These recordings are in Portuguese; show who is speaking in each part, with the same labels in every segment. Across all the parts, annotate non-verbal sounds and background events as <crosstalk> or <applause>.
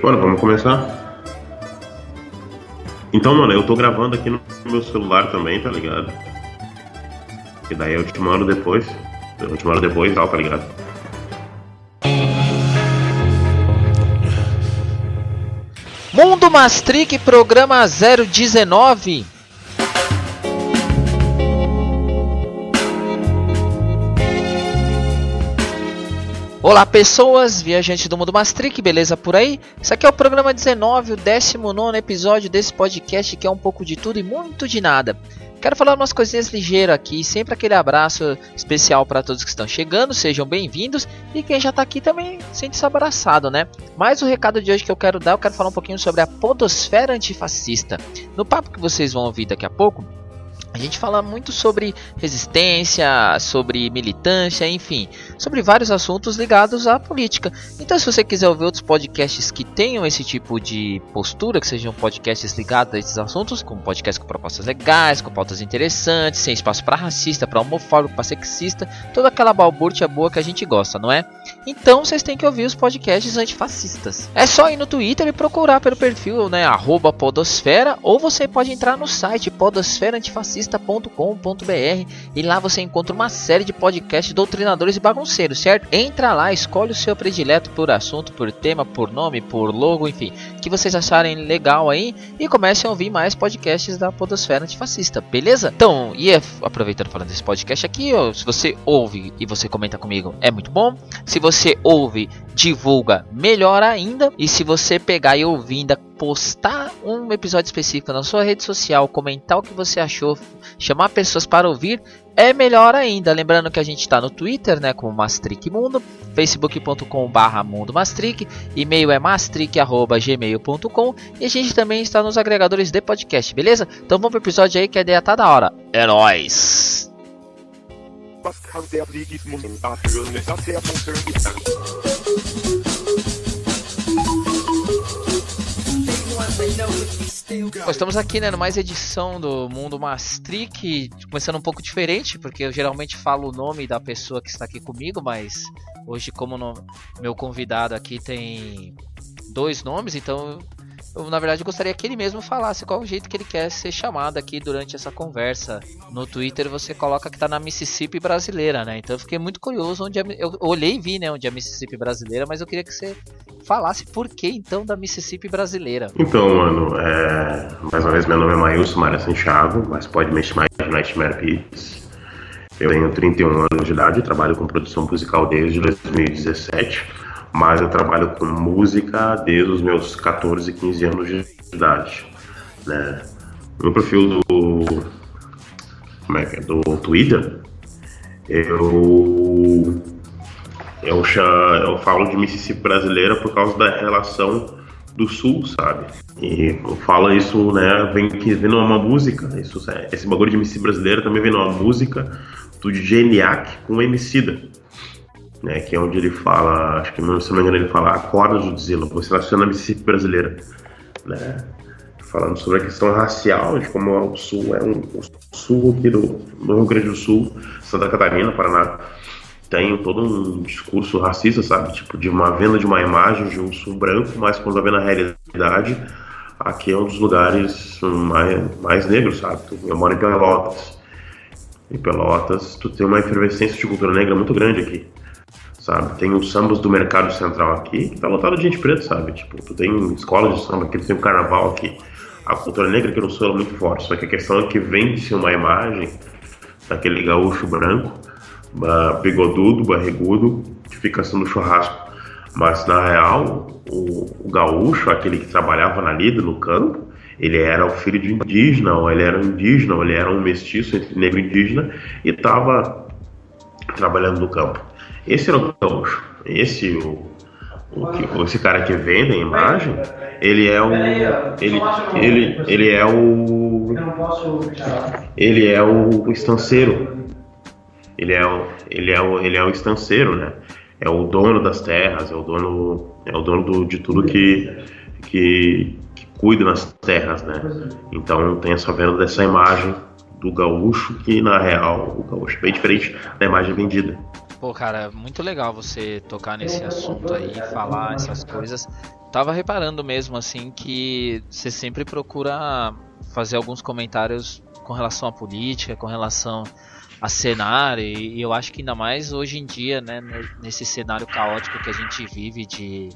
Speaker 1: Bora, vamos começar? Então, mano, eu tô gravando aqui no meu celular também, tá ligado? E daí eu te mando depois. Eu te mando depois e tal, tá ligado?
Speaker 2: Mundo Mastric, programa 019. Olá pessoas, viajantes do Mundo Mastric, beleza por aí? Isso aqui é o programa 19, o 19 episódio desse podcast que é um pouco de tudo e muito de nada. Quero falar umas coisinhas ligeiras aqui, sempre aquele abraço especial para todos que estão chegando, sejam bem-vindos e quem já está aqui também sente-se abraçado, né? Mas o recado de hoje que eu quero dar, eu quero falar um pouquinho sobre a podosfera antifascista. No papo que vocês vão ouvir daqui a pouco, a gente fala muito sobre resistência, sobre militância, enfim, sobre vários assuntos ligados à política. Então, se você quiser ouvir outros podcasts que tenham esse tipo de postura, que sejam podcasts ligados a esses assuntos, como podcasts com propostas legais, com pautas interessantes, sem espaço para racista, para homofóbico, para sexista, toda aquela balbúrdia boa que a gente gosta, não é? Então, vocês têm que ouvir os podcasts antifascistas. É só ir no Twitter e procurar pelo perfil, né, @podosfera, ou você pode entrar no site podosfera antifascista marxista.com.br e lá você encontra uma série de podcasts doutrinadores e bagunceiros, certo? Entra lá, escolhe o seu predileto por assunto, por tema, por nome, por logo, enfim, que vocês acharem legal aí e comecem a ouvir mais podcasts da Podosfera Antifascista, beleza? Então, e é, aproveitando falando desse podcast aqui, se você ouve e você comenta comigo, é muito bom. Se você ouve, divulga, melhor ainda. E se você pegar e ouvir ainda postar um episódio específico na sua rede social, comentar o que você achou, chamar pessoas para ouvir, é melhor ainda. Lembrando que a gente está no Twitter, né, como Mastric Mundo, facebook.com/barra Mundo Mastric, e-mail é mastric@gmail.com e a gente também está nos agregadores de podcast, beleza? Então vamos pro episódio aí que a ideia tá da hora. É nóis! Was kann der Bom, estamos aqui né, mais edição do Mundo Mastric, começando um pouco diferente, porque eu geralmente falo o nome da pessoa que está aqui comigo, mas hoje, como no, meu convidado aqui tem dois nomes, então eu, na verdade, gostaria que ele mesmo falasse qual o jeito que ele quer ser chamado aqui durante essa conversa. No Twitter você coloca que tá na Mississippi brasileira, né? Então eu fiquei muito curioso onde eu olhei e vi, né, onde é a Mississippi brasileira, mas eu queria que você falasse por que então da Mississippi brasileira.
Speaker 1: Então, mano, é... mais uma vez meu nome é Maílson Maria Santiago, mas pode me chamar de Nightmare Beats. Eu tenho 31 anos de idade, trabalho com produção musical desde 2017 mas eu trabalho com música desde os meus 14, 15 anos de idade. Né? Meu perfil do, como é que é, do Twitter, eu, eu, eu falo de Mississippi brasileira por causa da relação do sul, sabe? E eu falo isso, né, vem que vem numa música, isso, esse bagulho de Mississippi brasileira também vem numa música do Geniac com Emicida né, que é onde ele fala, acho que se não me engano, ele fala Acorda Judzilla, você nasceu na Mississippi brasileira, né, falando sobre a questão racial, de como o Sul é um o Sul aqui do, do Rio Grande do Sul, Santa Catarina, Paraná, tem todo um discurso racista, sabe, tipo de uma venda de uma imagem de um Sul branco, mas quando vê na realidade, aqui é um dos lugares mais, mais negros, sabe, eu moro em Pelotas, em Pelotas, tu tem uma efervescência de cultura negra muito grande aqui sabe? Tem os sambas do Mercado Central aqui, que tá lotado de gente preta, sabe? Tipo, tu tem escolas de samba aqui, tu tem o carnaval aqui. A cultura negra aqui no sul é muito forte, só que a questão é que vende-se uma imagem daquele gaúcho branco, bigodudo, barrigudo, que fica sendo churrasco. Mas na real, o, o gaúcho, aquele que trabalhava na lida, no campo, ele era o filho de indígena, ou ele era um indígena, ou ele era um mestiço entre negro e indígena, e estava trabalhando no campo. Esse era o gaúcho. Esse, o, o esse cara que vende a imagem, ele é o. Ele, ele, ele é o. Ele é o estanceiro. Ele é o, ele é o, ele é o estanceiro, né? É o dono das terras, é o dono, é o dono do, de tudo que, que, que cuida nas terras, né? Então tem essa venda dessa imagem do gaúcho que na real o gaúcho é bem diferente da imagem vendida.
Speaker 2: Pô, cara, muito legal você tocar nesse assunto aí, falar essas coisas. tava reparando mesmo, assim, que você sempre procura fazer alguns comentários com relação à política, com relação a cenário, e eu acho que ainda mais hoje em dia, né, nesse cenário caótico que a gente vive de,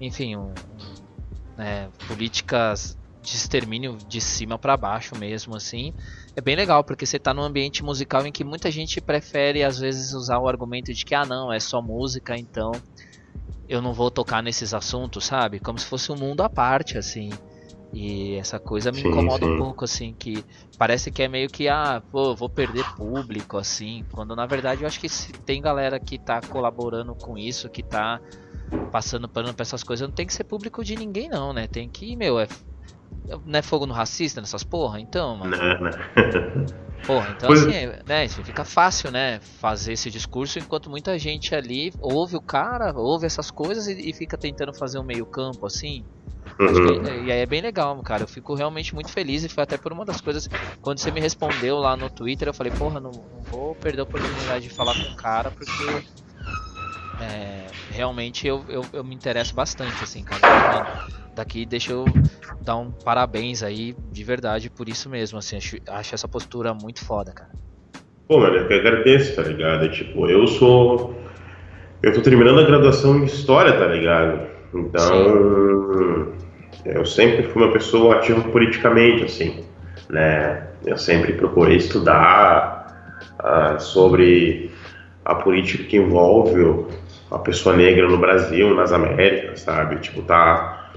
Speaker 2: enfim, um, né, políticas de extermínio de cima para baixo mesmo, assim, é bem legal, porque você tá num ambiente musical em que muita gente prefere, às vezes, usar o argumento de que, ah, não, é só música, então eu não vou tocar nesses assuntos, sabe? Como se fosse um mundo à parte, assim. E essa coisa me sim, incomoda sim. um pouco, assim, que parece que é meio que, ah, pô, vou perder público, assim. Quando na verdade eu acho que se tem galera que tá colaborando com isso, que tá passando pano pra essas coisas, não tem que ser público de ninguém, não, né? Tem que, meu, é não é fogo no racista nessas porra? Então, mano. Não, não. <laughs> Porra, então pois... assim, né, fica fácil, né, fazer esse discurso enquanto muita gente ali ouve o cara, ouve essas coisas e, e fica tentando fazer um meio campo, assim. Uhum. Que, e aí é bem legal, cara. Eu fico realmente muito feliz e foi até por uma das coisas. Quando você me respondeu lá no Twitter, eu falei, porra, não, não vou perder a oportunidade de falar com o cara, porque é, realmente eu, eu, eu, me interesso bastante, assim, cara. Daqui deixa eu dar um parabéns aí, de verdade, por isso mesmo, assim, acho, acho essa postura muito foda, cara.
Speaker 1: Pô, mano, eu que agradeço, tá ligado? Tipo, eu sou. Eu tô terminando a graduação em História, tá ligado? Então. Sim. Eu sempre fui uma pessoa ativa politicamente, assim, né? Eu sempre procurei estudar uh, sobre a política que envolve a pessoa negra no Brasil, nas Américas, sabe? Tipo, tá,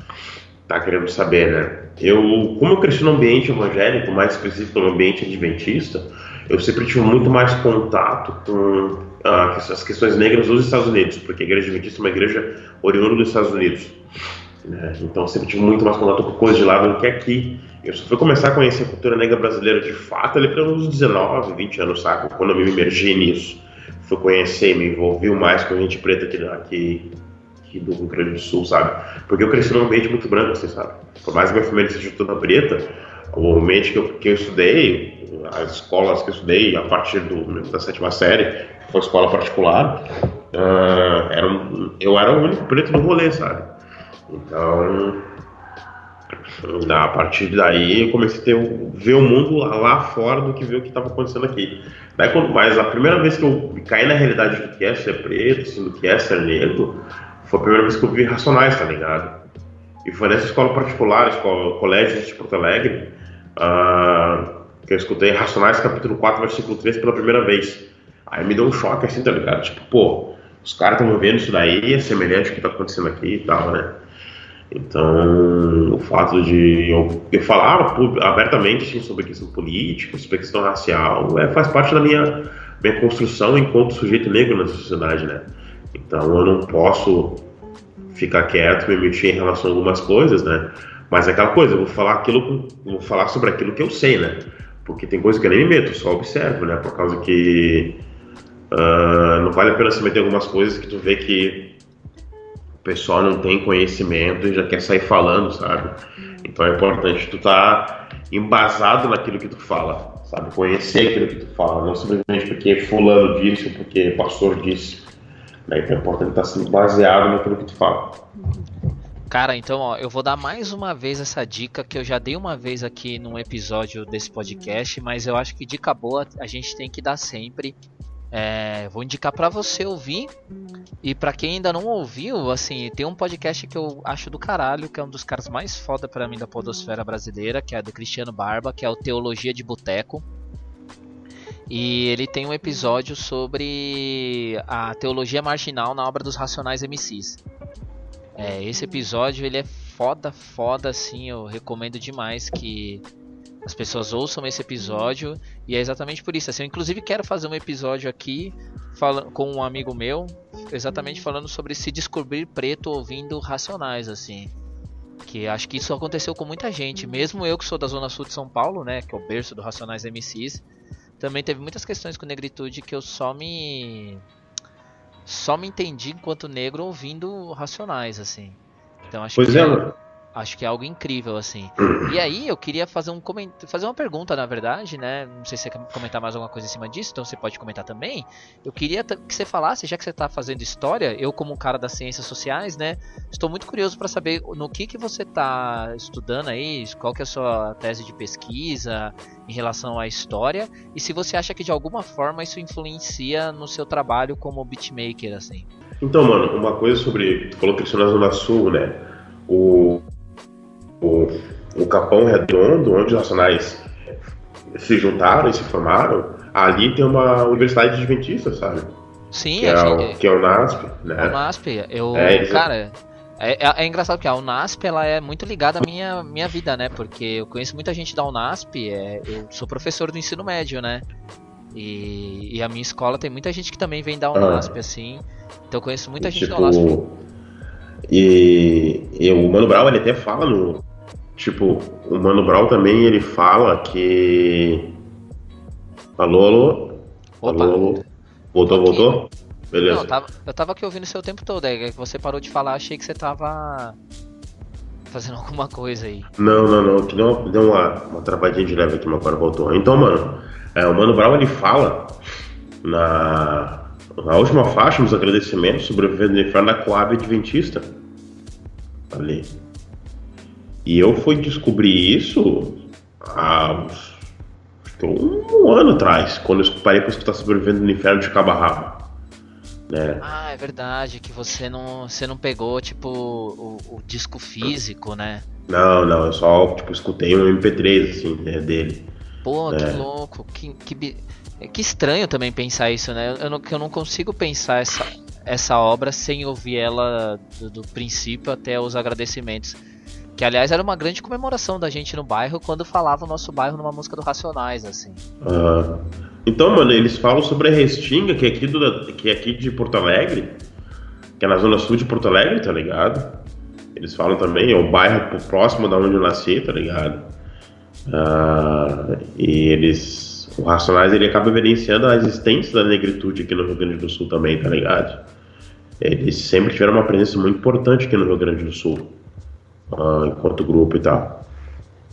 Speaker 1: tá querendo saber, né? Eu, como eu cresci no ambiente evangélico, mais específico no ambiente adventista, eu sempre tive muito mais contato com ah, as questões negras dos Estados Unidos, porque a igreja adventista é uma igreja oriunda dos Estados Unidos. Né? Então eu sempre tive muito mais contato com coisas de lá do que aqui. Eu só fui começar a conhecer a cultura negra brasileira de fato ali pelos 19, 20 anos, sabe? Quando eu me imergi nisso fui conhecer, me envolvi mais com gente preta aqui, aqui, aqui, do Rio Grande do Sul, sabe? Porque eu cresci num ambiente muito branco, você sabe? Por mais que minha família seja toda preta, o ambiente que eu, que eu estudei, as escolas que eu estudei a partir do, da sétima série, foi escola particular, uh, era eu era o único preto do rolê, sabe? Então, a partir daí eu comecei a ter, ver o mundo lá fora do que ver o que estava acontecendo aqui. Daí, quando, mas a primeira vez que eu caí na realidade do que é ser preto, assim, do que é ser negro, foi a primeira vez que eu vi Racionais, tá ligado? E foi nessa escola particular, escola, colégio de Porto Alegre, uh, que eu escutei Racionais capítulo 4, versículo 3 pela primeira vez. Aí me deu um choque assim, tá ligado? Tipo, pô, os caras estão vendo isso daí, é semelhante ao que tá acontecendo aqui e tal, né? Então, o fato de eu, eu falar abertamente assim, sobre questão política, sobre questão racial, é, faz parte da minha, minha construção enquanto sujeito negro na sociedade, né? Então, eu não posso ficar quieto, me mexer em relação a algumas coisas, né? Mas é aquela coisa, eu vou falar aquilo, vou falar sobre aquilo que eu sei, né? Porque tem coisas que eu nem me meto, só observo, né? Por causa que uh, não vale a pena se meter em algumas coisas que tu vê que pessoal não tem conhecimento e já quer sair falando, sabe? Então é importante tu estar tá embasado naquilo que tu fala, sabe? Conhecer aquilo que tu fala, não simplesmente porque fulano disse porque pastor disse. Né? Então é importante estar tá sendo baseado naquilo que tu fala.
Speaker 2: Cara, então ó, eu vou dar mais uma vez essa dica que eu já dei uma vez aqui num episódio desse podcast, mas eu acho que dica boa a gente tem que dar sempre é, vou indicar para você ouvir. E para quem ainda não ouviu, assim, tem um podcast que eu acho do caralho, que é um dos caras mais foda para mim da podosfera brasileira, que é do Cristiano Barba, que é o Teologia de Boteco. E ele tem um episódio sobre a teologia marginal na obra dos Racionais MCs. É, esse episódio ele é foda, foda, assim, eu recomendo demais que as pessoas ouçam esse episódio e é exatamente por isso. Assim, eu inclusive quero fazer um episódio aqui fala, com um amigo meu, exatamente falando sobre se descobrir preto ouvindo Racionais, assim. Que acho que isso aconteceu com muita gente, mesmo eu que sou da zona sul de São Paulo, né, que é o berço do Racionais MCs, também teve muitas questões com negritude que eu só me só me entendi enquanto negro ouvindo Racionais, assim. Então acho
Speaker 1: pois
Speaker 2: que
Speaker 1: é,
Speaker 2: acho que é algo incrível, assim. <clears throat> E aí eu queria fazer um coment... fazer uma pergunta, na verdade, né? Não sei se você quer comentar mais alguma coisa em cima disso, então você pode comentar também. Eu queria que você falasse, já que você está fazendo história, eu como um cara das ciências sociais, né? Estou muito curioso para saber no que, que você está estudando aí, qual que é a sua tese de pesquisa em relação à história, e se você acha que de alguma forma isso influencia no seu trabalho como beatmaker, assim.
Speaker 1: Então, mano, uma coisa sobre. Tu falou que na Zona Sul, né? O, o, o Capão Redondo, onde os nacionais se juntaram e se formaram, ali tem uma universidade adventista, sabe?
Speaker 2: Sim,
Speaker 1: que é, o, que é o NASP, né?
Speaker 2: O NASP, eu, é, cara, é, é, é, engraçado porque a Unasp ela é muito ligada à minha, minha vida, né? Porque eu conheço muita gente da Unasp, é, eu sou professor do ensino médio, né? E, e, a minha escola tem muita gente que também vem da Unasp, ah. assim. Então eu conheço muita gente tipo, da Unasp.
Speaker 1: E, e o Mano Brown ele até fala no. Tipo, o Mano Brown também ele fala que. Alô, alô?
Speaker 2: Opa.
Speaker 1: Alô, alô? Voltou, voltou? Beleza. Não,
Speaker 2: eu tava, eu tava aqui ouvindo o seu tempo todo, é que você parou de falar, achei que você tava fazendo <laughs> alguma coisa aí.
Speaker 1: Não, não, não, que deu, deu uma, uma travadinha de leve aqui, mas agora voltou. Então, mano, é, o Mano Brown ele fala na, na última faixa, nos agradecimentos, sobrevivendo no inferno da Coab Adventista. Ali. E eu fui descobrir isso há uns, um ano atrás, quando eu parei para escutar sobrevivendo no inferno de Cabo.
Speaker 2: Né? Ah, é verdade, que você não, você não pegou, tipo, o, o disco físico, né?
Speaker 1: Não, não, eu só, tipo, escutei um MP3, assim, né, dele.
Speaker 2: Pô, é. que louco, que, que, que estranho também pensar isso, né? Eu não, eu não consigo pensar essa, essa obra sem ouvir ela do, do princípio até os agradecimentos. Que aliás era uma grande comemoração da gente no bairro quando falava o nosso bairro numa música do Racionais, assim.
Speaker 1: Ah. Então, mano, eles falam sobre a Restinga, que é aqui, do, que é aqui de Porto Alegre, que é na zona sul de Porto Alegre, tá ligado? Eles falam também, é o bairro próximo da onde eu nasci, tá ligado? Ah, e eles. O Racionais ele acaba evidenciando a existência da negritude aqui no Rio Grande do Sul também, tá ligado? Eles sempre tiveram uma presença muito importante aqui no Rio Grande do Sul uh, enquanto grupo e tal.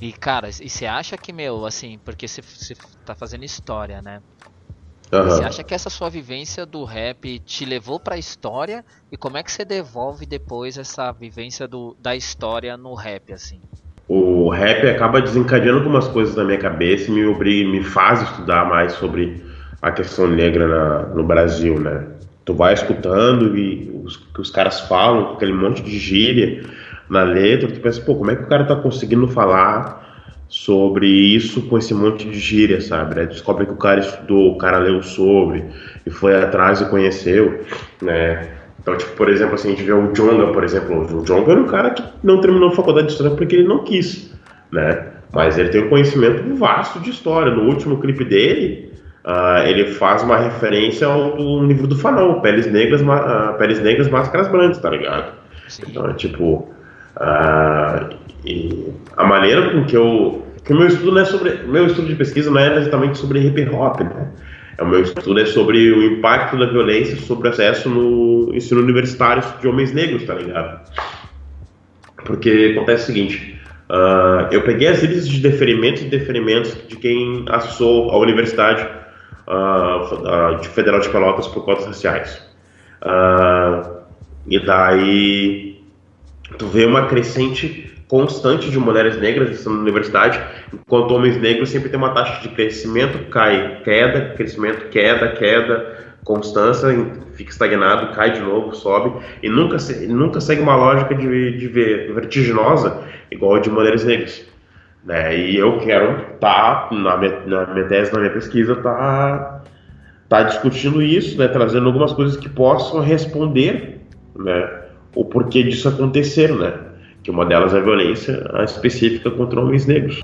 Speaker 2: E cara, e você acha que, meu, assim, porque você, tá fazendo história, né? Uhum. Você acha que essa sua vivência do rap te levou pra história? E como é que você devolve depois essa vivência do, da história no rap, assim?
Speaker 1: O rap acaba desencadeando algumas coisas na minha cabeça e me obriga, me faz estudar mais sobre a questão negra na, no Brasil, né? Tu vai escutando e os que os caras falam, aquele monte de gíria, na letra, tu pensa, pô, como é que o cara tá conseguindo falar sobre isso com esse monte de gíria, sabe? Né? Descobre que o cara estudou, o cara leu sobre e foi atrás e conheceu, né? Então, tipo, por exemplo, assim, a gente vê o Jonga, por exemplo. O Jonga era um cara que não terminou a faculdade de história porque ele não quis, né? Mas ele tem um conhecimento vasto de história. No último clipe dele, uh, ele faz uma referência ao do livro do Fanão, Peles Negras, uh, Peles Negras, Máscaras Brancas, tá ligado? Sim. Então, é tipo, ah, e a maneira com que eu. Que o meu estudo não é sobre. Meu estudo de pesquisa não é exatamente sobre hip hop, né? É, o meu estudo é sobre o impacto da violência sobre o acesso no ensino universitário de homens negros, tá ligado? Porque acontece o seguinte: uh, eu peguei as listas de deferimentos e deferimentos de quem acessou a Universidade uh, de Federal de Pelotas por cotas raciais. Uh, e daí tu vê uma crescente constante de mulheres negras na universidade, enquanto homens negros sempre tem uma taxa de crescimento, cai, queda, crescimento, queda, queda, constância, fica estagnado, cai de novo, sobe, e nunca, nunca segue uma lógica de, de vertiginosa igual a de mulheres negras. Né? E eu quero estar, tá, na, minha, na minha tese, na minha pesquisa, tá, tá discutindo isso, né? trazendo algumas coisas que possam responder né? O porquê disso acontecer, né? Que uma delas é a violência específica contra homens negros.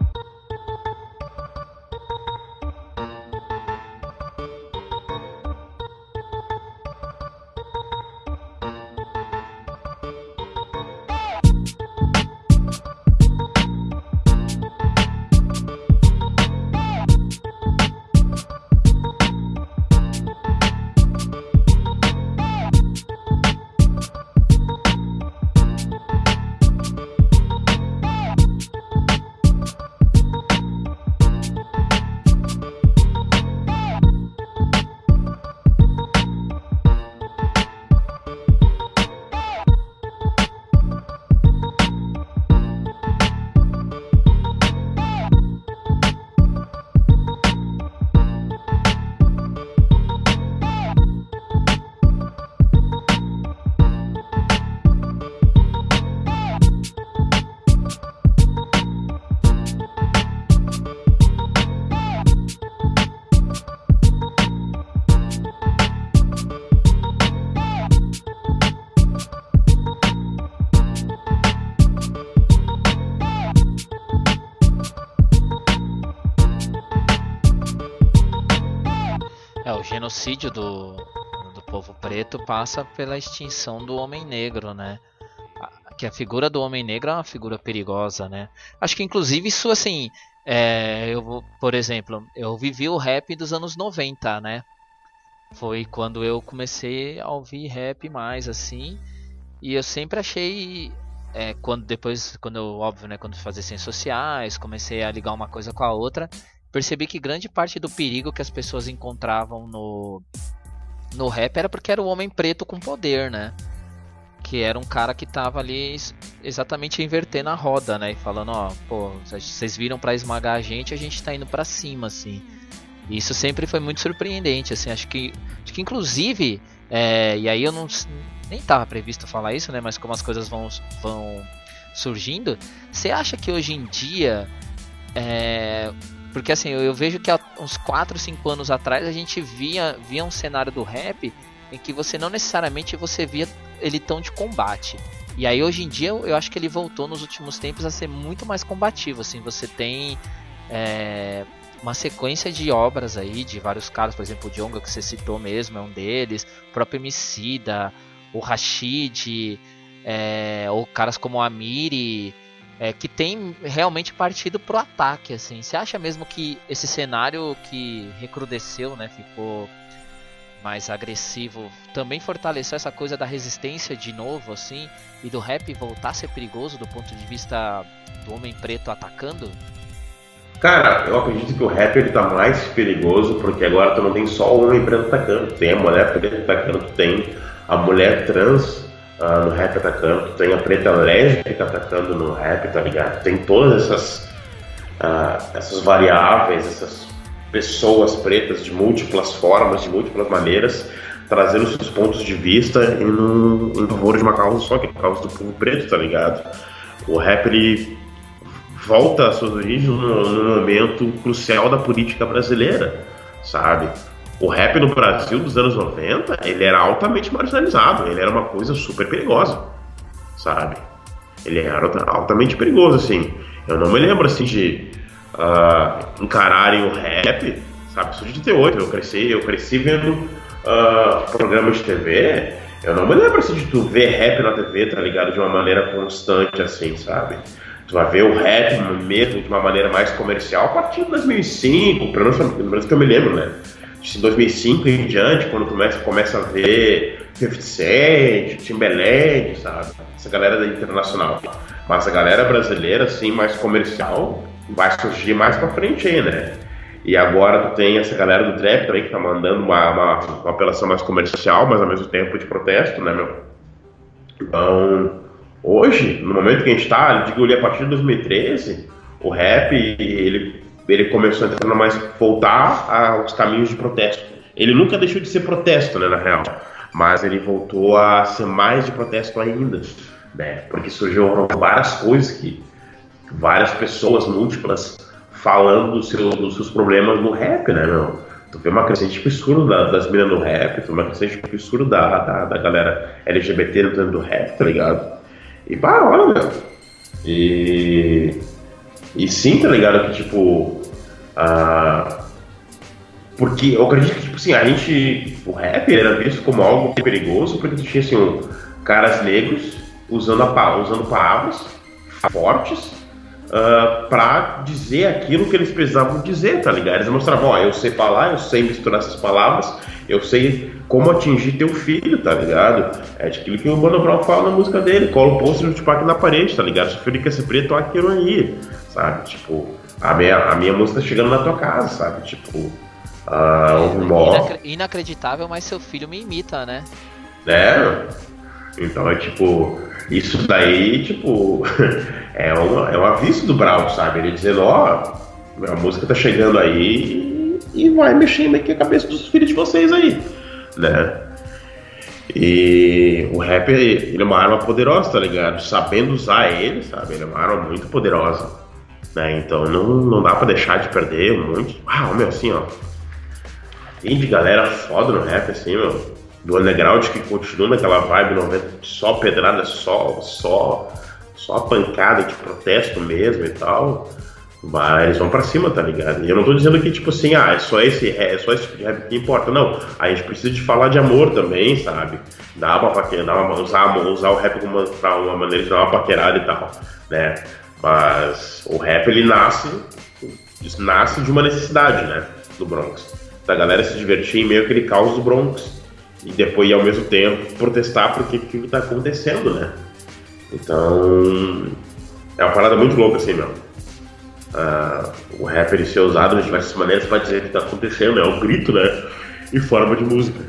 Speaker 2: Passa pela extinção do homem negro, né? Que a figura do homem negro é uma figura perigosa, né? Acho que inclusive isso assim, é, eu por exemplo, eu vivi o rap dos anos 90, né? Foi quando eu comecei a ouvir rap mais assim, e eu sempre achei é, quando depois, quando eu, óbvio, né, quando fazer ciências sociais, comecei a ligar uma coisa com a outra, percebi que grande parte do perigo que as pessoas encontravam no no rap era porque era o homem preto com poder, né? Que era um cara que tava ali exatamente invertendo a roda, né? E falando, ó, pô, vocês viram para esmagar a gente, a gente tá indo para cima, assim. Isso sempre foi muito surpreendente, assim. Acho que, acho que inclusive, é, e aí eu não nem estava previsto falar isso, né? Mas como as coisas vão, vão surgindo, você acha que hoje em dia é, porque assim, eu, eu, vejo que há uns 4, 5 anos atrás a gente via, via um cenário do rap em que você não necessariamente você via ele tão de combate. E aí hoje em dia eu acho que ele voltou nos últimos tempos a ser muito mais combativo. Assim, você tem é, uma sequência de obras aí de vários caras, por exemplo, o Jonga que você citou mesmo é um deles, o próprio Emicida, o Rashid, é, ou caras como a Miri, é, que tem realmente partido pro ataque, assim. Você acha mesmo que esse cenário que recrudesceu, né, ficou mais agressivo, também fortaleceu essa coisa da resistência de novo, assim, e do rap voltar a ser perigoso do ponto de vista do homem preto atacando?
Speaker 1: Cara, eu acredito que o rap ele tá mais perigoso porque agora tu não tem só o homem preto atacando, tem a mulher preta atacando, tem a mulher trans uh, no rap atacando, tem a preta lésbica atacando no rap, tá ligado? Tem todas essas, uh, essas variáveis, essas pessoas pretas de múltiplas formas, de múltiplas maneiras, trazendo seus pontos de vista em, em favor de uma causa só, que é a causa do povo preto, tá ligado? O rap ele volta às suas origens num momento crucial da política brasileira, sabe? O rap no Brasil dos anos 90, ele era altamente marginalizado, ele era uma coisa super perigosa, sabe? Ele era altamente perigoso, assim. Eu não me lembro, assim, de uh, encararem o rap, sabe? Isso de 88, eu cresci, eu cresci vendo uh, programas de TV, eu não me lembro, assim, de tu ver rap na TV, tá ligado? De uma maneira constante, assim, sabe? Tu vai ver o rap mesmo de uma maneira mais comercial a partir de 2005, pelo menos que eu me lembro, né? De 2005 em diante, quando começa, começa a ver 50 Cent, Timberland, sabe? Essa galera internacional. Mas a galera brasileira, assim, mais comercial, vai surgir mais pra frente aí, né? E agora tu tem essa galera do trap também que tá mandando uma, uma, uma apelação mais comercial, mas ao mesmo tempo de protesto, né, meu? Então, hoje, no momento que a gente tá, eu digo ali a partir de 2013, o rap, ele ele começou a entrar mais voltar aos caminhos de protesto. Ele nunca deixou de ser protesto, né, na real, mas ele voltou a ser mais de protesto ainda, né? Porque surgiu várias coisas que várias pessoas múltiplas falando do seu, dos seus problemas no rap, né, meu? Tu vê uma crescente absurda da, das minas no rap, tu vê uma crescente absurda da, da, da galera LGBT dentro do rap, tá ligado? E pá, olha, meu. E. E sim, tá ligado? Que tipo, ah, porque eu acredito que, tipo assim, a gente. O rap era visto como algo perigoso, porque tinha assim, um, caras negros usando, a, usando palavras fortes uh, pra dizer aquilo que eles precisavam dizer, tá ligado? Eles mostravam, ó, eu sei falar, eu sei misturar essas palavras, eu sei como atingir teu filho, tá ligado? É aquilo que o Mano Brown fala na música dele, cola o pôster do Tupac na parede, tá ligado? Se o filho quer ser preto, aquilo aí, sabe? Tipo, a minha, a minha música tá chegando na tua casa, sabe? Tipo, uh,
Speaker 2: Inacre Inacreditável, mas seu filho me imita, né?
Speaker 1: É. Então é tipo, isso daí, tipo, <laughs> é, um, é um aviso do Brau, sabe? Ele dizendo, ó, oh, a música tá chegando aí e vai mexendo aqui a cabeça dos filhos de vocês aí, né? E o rap, ele é uma arma poderosa, tá ligado? Sabendo usar ele, sabe? Ele é uma arma muito poderosa. Né? Então não, não dá pra deixar de perder muito. Ah, meu, assim, ó. Tem de galera foda no rap, assim, meu. Do underground que continua naquela vibe 90, só pedrada, só, só, só pancada de protesto mesmo e tal. Vai, eles vão pra cima, tá ligado? E eu não tô dizendo que, tipo assim, ah, é só esse, é só esse tipo de rap que importa. Não, a gente precisa de falar de amor também, sabe? Dá uma paquerada, usar, usar o rap como uma, pra uma maneira de dar uma paquerada e tal, né? Mas o rap, ele nasce, nasce de uma necessidade, né? Do Bronx. Da galera se divertir em meio àquele caos do Bronx. E depois, ao mesmo tempo, protestar porque aquilo tá acontecendo, né? Então, é uma parada muito louca, assim, meu uh, o rapper ser usado de diversas maneiras para dizer o que está acontecendo, é um grito, né? E forma de música.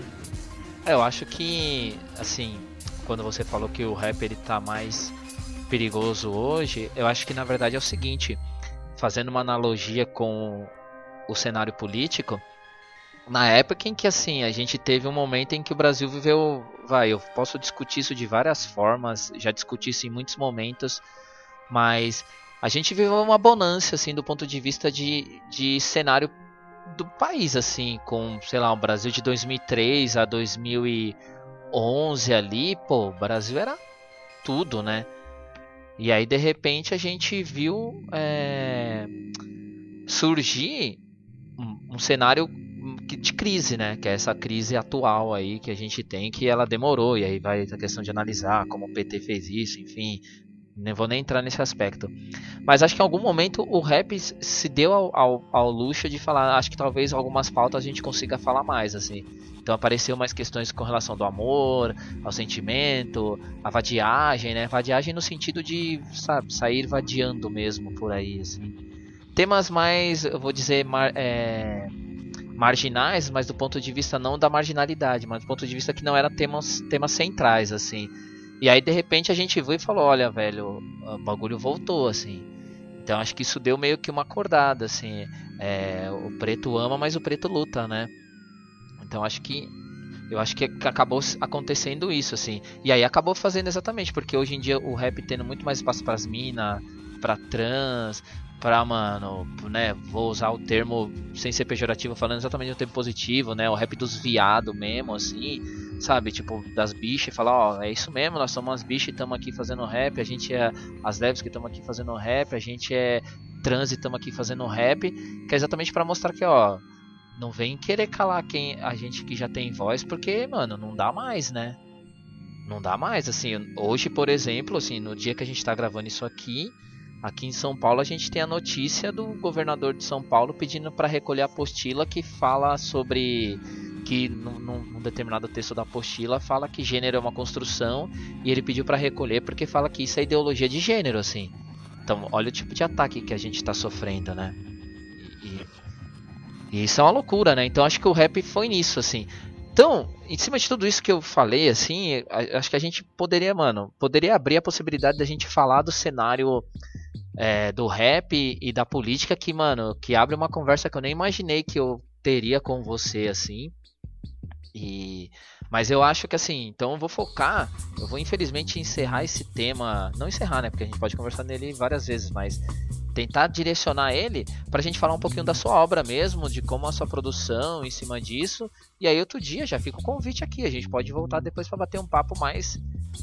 Speaker 2: É, eu acho que, assim, quando você falou que o rap ele tá mais perigoso hoje, eu acho que na verdade é o seguinte, fazendo uma analogia com o cenário político, na época em que assim a gente teve um momento em que o Brasil viveu, vai, eu posso discutir isso de várias formas, já discuti isso em muitos momentos, mas a gente viveu uma bonança, assim, do ponto de vista de, de cenário do país, assim, com, sei lá, o Brasil de 2003 a 2011 ali, pô, o Brasil era tudo, né? E aí, de repente, a gente viu é, surgir um, um cenário de crise, né? Que é essa crise atual aí que a gente tem, que ela demorou. E aí vai a questão de analisar como o PT fez isso, enfim, nem vou nem entrar nesse aspecto. Mas acho que em algum momento o rap se deu ao, ao, ao, luxo de falar. Acho que talvez algumas pautas a gente consiga falar mais, assim. Então apareceu mais questões com relação do amor, ao sentimento, a vadiagem, né? Vadiagem no sentido de, sabe, sair vadiando mesmo por aí, assim. Temas mais, eu vou dizer, mar, é, marginais, mas do ponto de vista não da marginalidade, mas do ponto de vista que não eram temas, temas centrais, assim. E aí, de repente, a gente viu e falou: olha, velho, o bagulho voltou, assim. Então, acho que isso deu meio que uma acordada, assim. É, o preto ama, mas o preto luta, né? Então, acho que. Eu acho que acabou acontecendo isso, assim. E aí acabou fazendo exatamente, porque hoje em dia o rap tendo muito mais espaço para as minas, para trans, pra, mano, né, vou usar o termo sem ser pejorativo, falando exatamente o termo positivo, né, o rap dos viados mesmo, assim, sabe, tipo, das bichas, falar, ó, é isso mesmo, nós somos as bichas e estamos aqui fazendo rap, a gente é as leves que estamos aqui fazendo rap, a gente é trans e estamos aqui fazendo rap, que é exatamente para mostrar que, ó, não vem querer calar quem a gente que já tem voz, porque, mano, não dá mais, né? Não dá mais, assim, hoje, por exemplo, assim, no dia que a gente tá gravando isso aqui, Aqui em São Paulo a gente tem a notícia do governador de São Paulo pedindo para recolher a apostila que fala sobre que num, num, determinado texto da apostila fala que gênero é uma construção e ele pediu para recolher porque fala que isso é ideologia de gênero assim. Então olha o tipo de ataque que a gente está sofrendo, né? E, e, isso é uma loucura, né? Então acho que o rap foi nisso assim. Então, em cima de tudo isso que eu falei, assim, acho que a gente poderia, mano, poderia abrir a possibilidade da gente falar do cenário é, do rap e da política que, mano, que abre uma conversa que eu nem imaginei que eu teria com você, assim. E mas eu acho que assim, então eu vou focar, eu vou infelizmente encerrar esse tema, não encerrar, né, porque a gente pode conversar nele várias vezes, mas tentar direcionar ele para a gente falar um pouquinho da sua obra mesmo, de como a sua produção em cima disso. E aí outro dia já fica o convite aqui, a gente pode voltar depois para bater um papo mais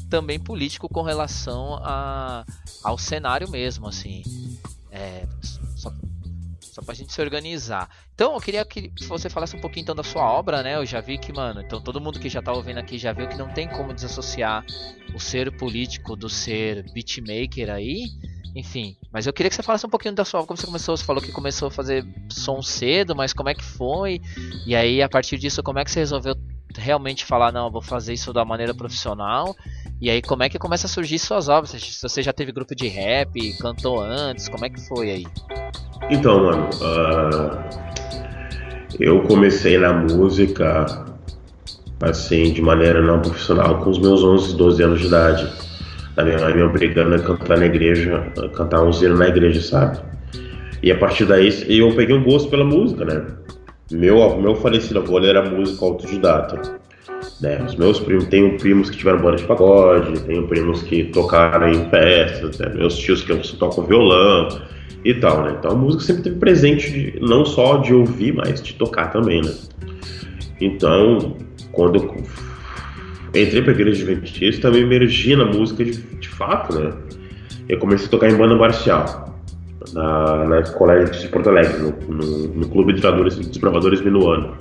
Speaker 2: também político com relação a, ao cenário mesmo, assim. É, só, só pra gente se organizar. Então, eu queria que você falasse um pouquinho então da sua obra, né? Eu já vi que, mano, então todo mundo que já tá ouvindo aqui já viu que não tem como desassociar o ser político do ser beatmaker aí. Enfim, mas eu queria que você falasse um pouquinho da sua como você começou, você falou que começou a fazer som cedo, mas como é que foi? E aí, a partir disso, como é que você resolveu realmente falar, não, vou fazer isso da maneira profissional. E aí como é que começa a surgir suas obras? Você já teve grupo de rap, cantou antes, como é que foi aí?
Speaker 1: Então, mano, uh, eu comecei na música assim, de maneira não profissional, com os meus 11, 12 anos de idade. Da minha mãe me obrigando a cantar na igreja, a cantar um zero na igreja, sabe? E a partir daí eu peguei um gosto pela música, né? Meu, meu falecido avô era músico autodidata. Né? Os meus primos, tenho primos que tiveram banda de pagode, tenho primos que tocaram em festas, né? meus tios que tocam violão e tal, né? Então a música sempre teve presente, de, não só de ouvir, mas de tocar também, né? Então, quando entrei para a igreja adventista, também emergi na música de, de fato, né? Eu comecei a tocar em banda marcial. na, na colégio de Porto Alegre, no, no, no Clube de Jogadores Desbravadores Minuano.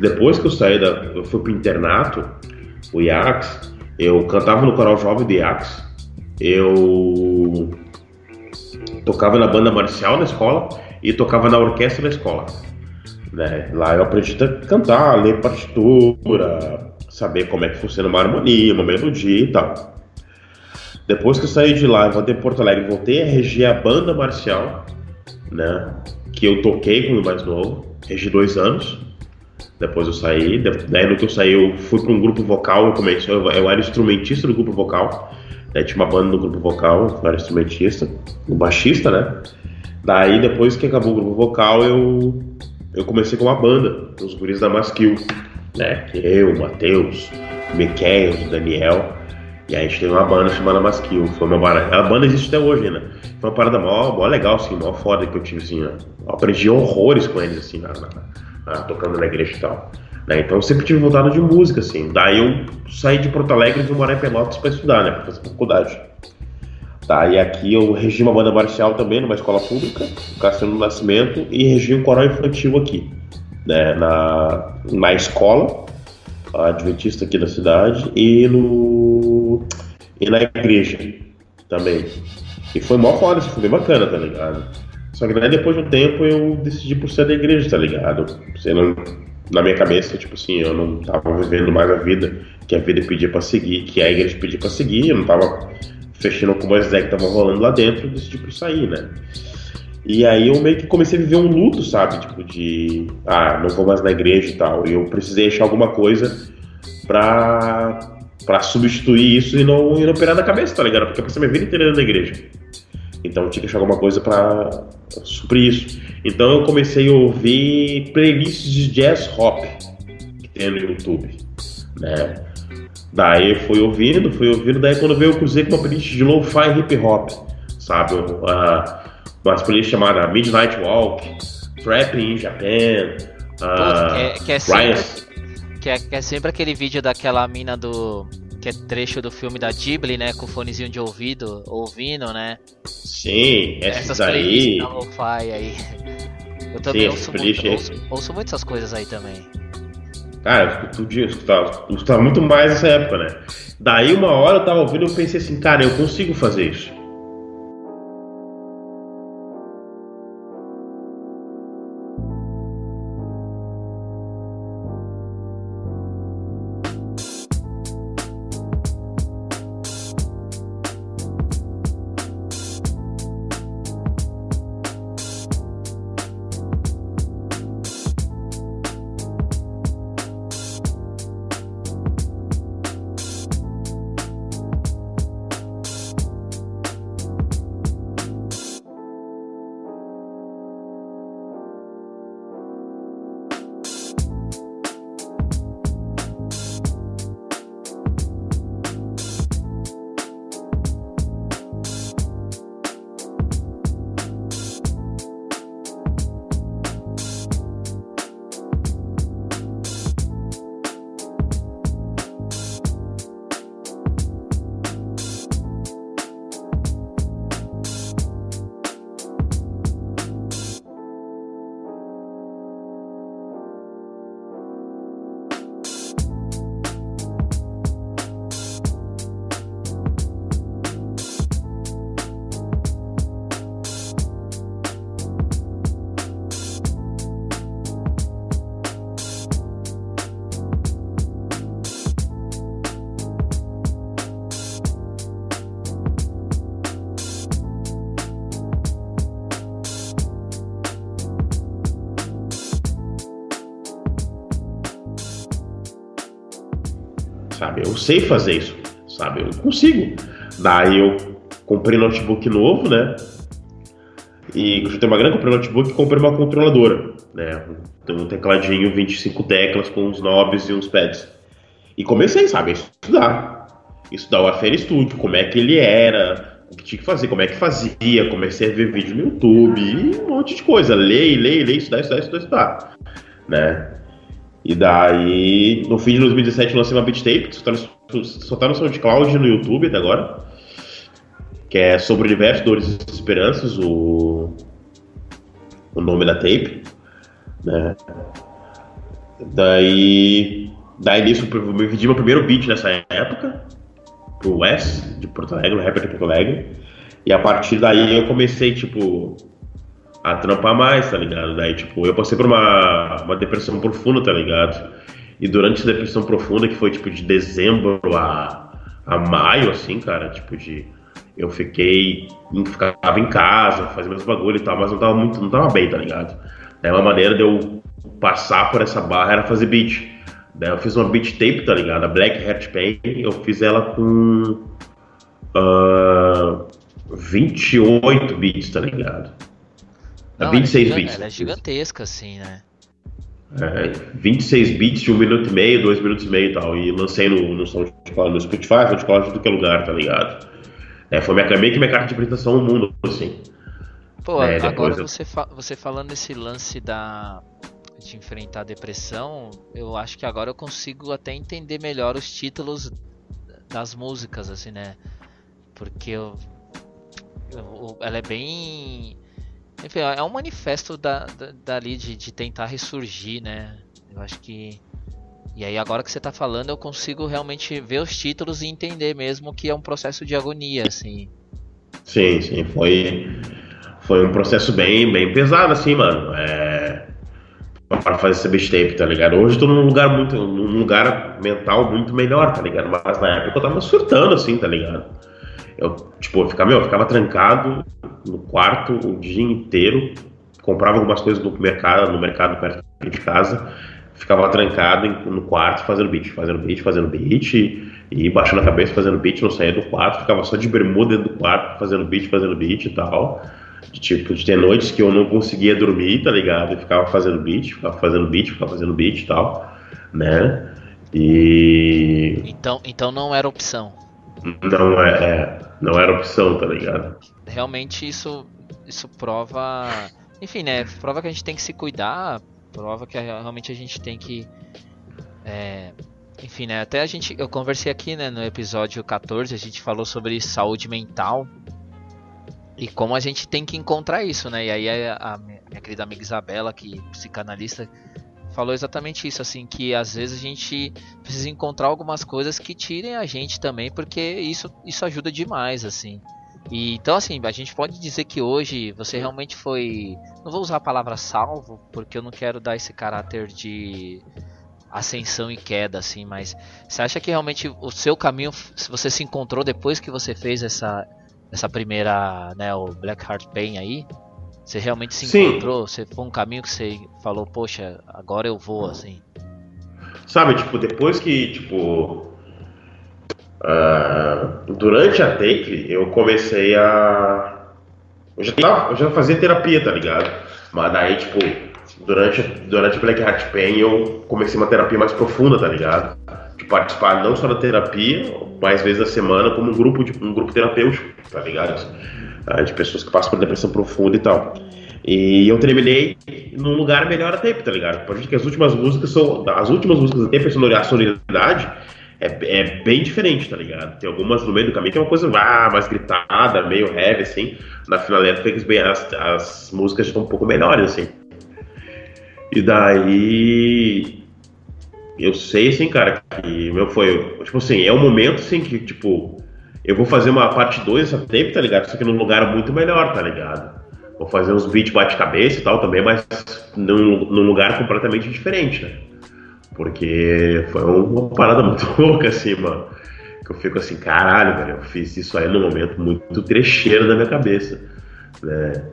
Speaker 1: Depois que eu saí da. Eu fui pro internato, o IAX, eu cantava no coral jovem do IAX, eu tocava na banda marcial na escola e tocava na orquestra da escola. Né? Lá eu aprendi a cantar, ler partitura, saber como é que funciona uma harmonia, uma melodia e tal. Depois que eu saí de lá, voltei para Porto Alegre, voltei a reger a banda marcial, né? Que eu toquei quando mais novo, regi dois anos. Depois eu saí, daí no que eu saí eu fui para um grupo vocal, eu comecei, eu, eu era instrumentista do grupo vocal, né? tinha uma banda no grupo vocal, eu era instrumentista, o baixista, né? Daí depois que acabou o grupo vocal, eu eu comecei com uma banda, os guris da Masquil, né? Que eu, Matheus, Miquel, Daniel. E a gente teve uma banda chamada Masquil. Foi uma banda. A banda existe até hoje, né? Foi uma parada mó, mó legal, assim, mó foda que eu tive, assim, né? Eu aprendi horrores com eles, assim, na, na, na, tocando na igreja e tal. Né? Então eu sempre tive vontade de música, assim. Daí eu saí de Porto Alegre e fui morar em Pelotas pra estudar, né? Pra fazer faculdade. Daí aqui eu regi uma banda marcial também, numa escola pública, no Castelo do Nascimento, e regi um coral infantil aqui, né? Na, na escola adventista aqui da cidade e no e na igreja também. E foi mó foda, isso foi bem bacana, tá ligado? Só que daí depois de um tempo eu decidi por ser da igreja, tá ligado? Sendo, na minha cabeça, tipo assim, eu não tava vivendo mais a vida que a vida pedia pra seguir, que a igreja pedia pra seguir, eu não tava fechando com as ideias que tava rolando lá dentro, eu decidi por sair, né? E aí eu meio que comecei a viver um luto, sabe? Tipo, de. Ah, não vou mais na igreja e tal. E eu precisei achar alguma coisa pra, pra substituir isso e não, e não pegar na cabeça, tá ligado? Porque eu passei minha vida inteira na igreja. Então eu tinha que achar alguma coisa pra suprir isso. Então eu comecei a ouvir playlists de jazz hop que tem no YouTube, né? Daí fui ouvindo, fui ouvindo, daí quando veio eu cruzei com uma playlist de lo-fi hip hop, sabe? Uh, umas playlists chamadas Midnight Walk, Trapping in Japan, uh,
Speaker 2: que, é, que, é sempre, que, é, que é sempre aquele vídeo daquela mina do. Que é trecho do filme da Ghibli, né? Com o fonezinho de ouvido, ouvindo, né?
Speaker 1: Sim, essas aí.
Speaker 2: Lo-fi aí. Eu também Sim, ouço, muito, ouço, ouço muito essas coisas aí também.
Speaker 1: Cara, eu escutava, eu escutava muito mais nessa época, né? Daí uma hora eu tava ouvindo e eu pensei assim, cara, eu consigo fazer isso. Sei fazer isso, sabe? Eu consigo. Daí eu comprei notebook novo, né? E eu uma grana, comprei notebook e comprei uma controladora, né? Um tecladinho 25 teclas com uns knobs e uns pads. E comecei, sabe, a estudar. Estudar o FL Studio, como é que ele era, o que tinha que fazer, como é que fazia. Comecei a ver vídeo no YouTube e um monte de coisa. Ler, ler, ler, estudar, estudar, estudar, estudar. Né? E daí, no fim de 2017, lancei uma beat tape, que só tá no, tá SoundCloud no YouTube até agora. que é sobre o universo Dores e Esperanças, o, o nome da tape, né? Daí, daí nisso eu me vendi meu primeiro beat nessa época, pro Wes, de Porto Alegre, o rapper de Porto Alegre, e a partir daí eu comecei, tipo, a trampar mais, tá ligado? Daí, tipo, eu passei por uma, uma depressão profunda, tá ligado? E durante essa depressão profunda, que foi, tipo, de dezembro a, a maio, assim, cara, tipo, de eu fiquei, ficava em casa, fazia meus bagulho e tal, mas não tava muito, não tava bem, tá ligado? Daí uma maneira de eu passar por essa barra era fazer beat. Daí eu fiz uma beat tape, tá ligado? A Black Heart Pain, eu fiz ela com uh, 28 beats, tá ligado?
Speaker 2: Não, 26 ela é, Ela é gigantesca, assim, né?
Speaker 1: É, 26 bits de um minuto e meio, dois minutos e meio e tal. E lancei no, no, no Spotify, SoundCloud, tudo que é lugar, tá ligado? É, foi minha, meio que minha carta de apresentação ao mundo, assim.
Speaker 2: Pô, é, agora eu... você, fa você falando desse lance da de enfrentar a depressão, eu acho que agora eu consigo até entender melhor os títulos das músicas, assim, né? Porque eu, eu, ela é bem. Enfim, é um manifesto da, da, dali de, de tentar ressurgir, né? Eu acho que e aí agora que você tá falando, eu consigo realmente ver os títulos e entender mesmo que é um processo de agonia, assim.
Speaker 1: Sim, sim, foi foi um processo bem bem pesado assim, mano. É para fazer esse beat tape, tá ligado? Hoje eu tô num lugar muito num lugar mental muito melhor, tá ligado? Mas na época eu tava surtando assim, tá ligado? Eu, tipo, eu ficava, meu, eu ficava trancado no quarto o dia inteiro, comprava algumas coisas no mercado, no mercado perto de casa ficava trancado no quarto fazendo beat, fazendo beat, fazendo beat, e, e baixando a cabeça fazendo beat, não saía do quarto, ficava só de bermuda dentro do quarto fazendo beat, fazendo beat e tal. De, tipo, de ter noites que eu não conseguia dormir, tá ligado? E ficava fazendo beat, ficava fazendo beat, ficava fazendo beat e tal, né? E.
Speaker 2: Então, então não era opção.
Speaker 1: Não é, é não era opção, tá ligado?
Speaker 2: Realmente isso, isso prova. Enfim, né? Prova que a gente tem que se cuidar prova que realmente a gente tem que é, enfim, né, até a gente eu conversei aqui, né, no episódio 14, a gente falou sobre saúde mental e como a gente tem que encontrar isso, né? E aí a, a minha querida amiga Isabela, que é psicanalista, falou exatamente isso, assim, que às vezes a gente precisa encontrar algumas coisas que tirem a gente também, porque isso isso ajuda demais, assim. E, então, assim, a gente pode dizer que hoje você realmente foi. Não vou usar a palavra salvo, porque eu não quero dar esse caráter de ascensão e queda, assim, mas você acha que realmente o seu caminho, se você se encontrou depois que você fez essa, essa primeira, né, o Black Heart Pain aí? Você realmente se Sim. encontrou? Você foi um caminho que você falou, poxa, agora eu vou, assim?
Speaker 1: Sabe, tipo, depois que, tipo, Uh, durante a take, eu comecei a. Eu já, tava, eu já fazia terapia, tá ligado? Mas daí, tipo, durante, durante Black Heart Pain, eu comecei uma terapia mais profunda, tá ligado? De participar não só da terapia, mais vezes da semana, como um grupo, de, um grupo terapêutico, tá ligado? Uh, de pessoas que passam por depressão profunda e tal. E eu terminei num lugar melhor a tempo, tá ligado? Por que as últimas músicas são. As últimas músicas tempo, a sonoridade é, é bem diferente, tá ligado? Tem algumas no meio do caminho que é uma coisa ah, mais gritada, meio heavy, assim. Na finaleira bem, as, as músicas estão um pouco melhores, assim. E daí. Eu sei, assim, cara, que meu foi. Tipo assim, é um momento, assim, que, tipo. Eu vou fazer uma parte 2 dessa tape, tá ligado? Só que num lugar muito melhor, tá ligado? Vou fazer uns beats bate-cabeça e tal também, mas num, num lugar completamente diferente, né? Porque foi uma parada muito <laughs> louca, assim, mano. Que eu fico assim, caralho, velho, eu fiz isso aí num momento muito trecheiro da minha cabeça, né?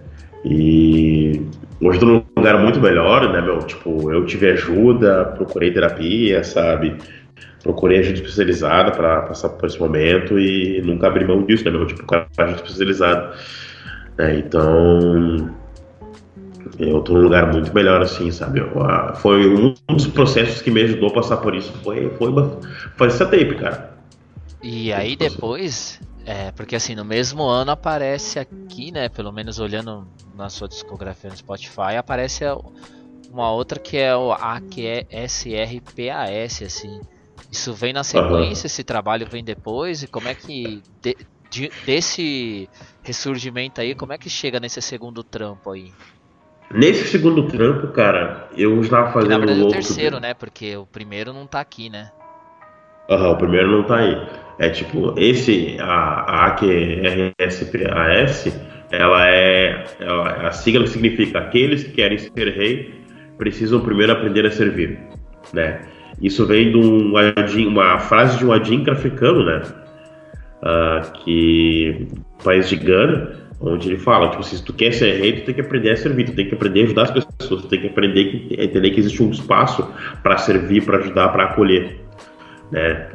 Speaker 1: E hoje tô num lugar muito melhor, né, meu? Tipo, eu tive ajuda, procurei terapia, sabe? Procurei ajuda especializada para passar por esse momento e nunca abri mão disso, né, meu? Tipo, ajuda especializada. Né? Então, eu tô num lugar muito melhor, assim, sabe? Eu, foi um dos processos que me ajudou a passar por isso. Foi, foi, uma, foi essa tape, cara.
Speaker 2: E aí depois, é, porque assim, no mesmo ano aparece aqui, né? Pelo menos olhando na sua discografia no Spotify, aparece uma outra que é o AQSRPAS, assim. Isso vem na sequência, uhum. esse trabalho vem depois, e como é que de, de, desse ressurgimento aí, como é que chega nesse segundo trampo aí?
Speaker 1: Nesse segundo trampo, cara, eu estava fazendo. Na
Speaker 2: verdade, o terceiro, né? Porque o primeiro não tá aqui, né?
Speaker 1: Aham, uhum, o primeiro não tá aí. É tipo, esse, a, a AQRSPAS, ela é, ela, a sigla significa aqueles que querem ser rei precisam primeiro aprender a servir, né? Isso vem de um, uma frase de um adinca africano, né? Uh, que país de Gana, onde ele fala, tipo, se tu quer ser rei, tu tem que aprender a servir, tu tem que aprender a ajudar as pessoas, tu tem que aprender que entender que existe um espaço para servir, para ajudar, para acolher, né?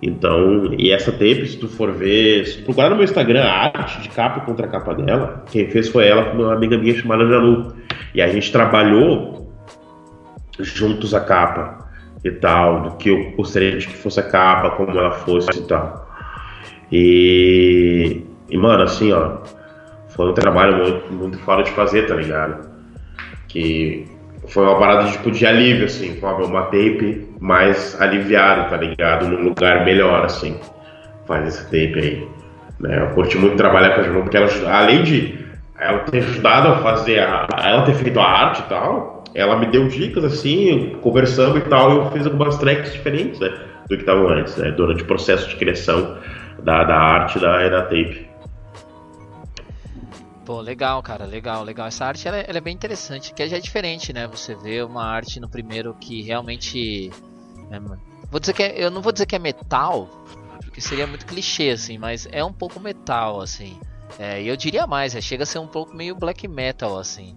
Speaker 1: Então, e essa tape, se tu for ver, se procurar no meu Instagram a arte de capa contra capa dela, quem fez foi ela uma amiga minha chamada Janu. E a gente trabalhou juntos a capa e tal, do que eu gostaria de que fosse a capa, como ela fosse e tal. E, e mano, assim, ó, foi um trabalho muito, muito fora de fazer, tá ligado? Que foi uma parada tipo de alívio, assim, foi uma tape mais aliviada, tá ligado? Num lugar melhor, assim, faz essa tape aí. Né? Eu curti muito trabalhar com a João, porque ela, além de ela ter ajudado a fazer, a, ela ter feito a arte e tal, ela me deu dicas, assim, conversando e tal, eu fiz algumas tracks diferentes, né? Do que estavam antes, né? Durante o processo de criação da, da arte da, da tape.
Speaker 2: Pô, legal, cara, legal, legal. Essa arte ela, é, ela é bem interessante, que já é diferente, né? Você vê uma arte no primeiro que realmente. É, vou dizer que é, eu não vou dizer que é metal, porque seria muito clichê, assim, mas é um pouco metal, assim. É, e eu diria mais, é, chega a ser um pouco meio black metal, assim.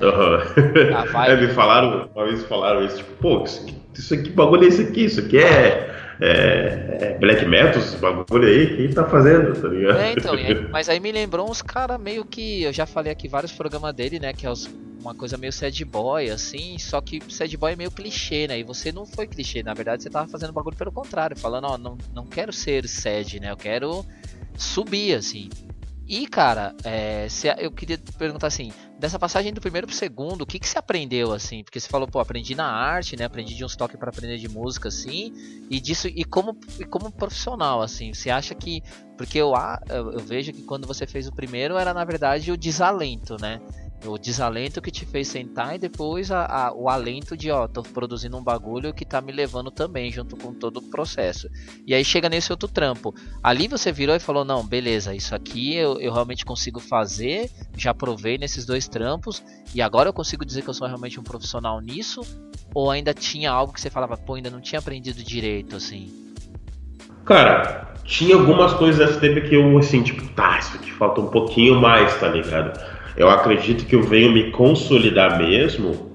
Speaker 1: Uhum. <laughs> é, me falaram, uma vez falaram isso, tipo, pô, isso aqui, isso aqui bagulho é isso aqui, isso aqui é é, é, black metal, esse bagulho aí, quem tá fazendo, tá ligado?
Speaker 2: É, então, aí, <laughs> mas aí me lembrou uns caras meio que. Eu já falei aqui vários programas dele, né? Que é os, uma coisa meio sad boy, assim, só que sad boy é meio clichê, né? E você não foi clichê, na verdade você tava fazendo bagulho pelo contrário, falando, ó, não, não quero ser sad, né? Eu quero subir, assim. E, cara, é, se, eu queria perguntar assim, dessa passagem do primeiro pro segundo, o que, que você aprendeu, assim? Porque você falou, pô, aprendi na arte, né? Aprendi de uns toques para aprender de música, assim, e disso, e como, e como profissional, assim, você acha que. Porque eu, eu, vejo que quando você fez o primeiro era, na verdade, o desalento, né? O desalento que te fez sentar e depois a, a, o alento de, ó, tô produzindo um bagulho que tá me levando também junto com todo o processo. E aí chega nesse outro trampo. Ali você virou e falou: não, beleza, isso aqui eu, eu realmente consigo fazer, já provei nesses dois trampos e agora eu consigo dizer que eu sou realmente um profissional nisso? Ou ainda tinha algo que você falava, pô, ainda não tinha aprendido direito assim?
Speaker 1: Cara, tinha algumas coisas dessa tempo que eu, assim, tipo, tá, isso aqui falta um pouquinho mais, tá ligado? Eu acredito que eu venho me consolidar mesmo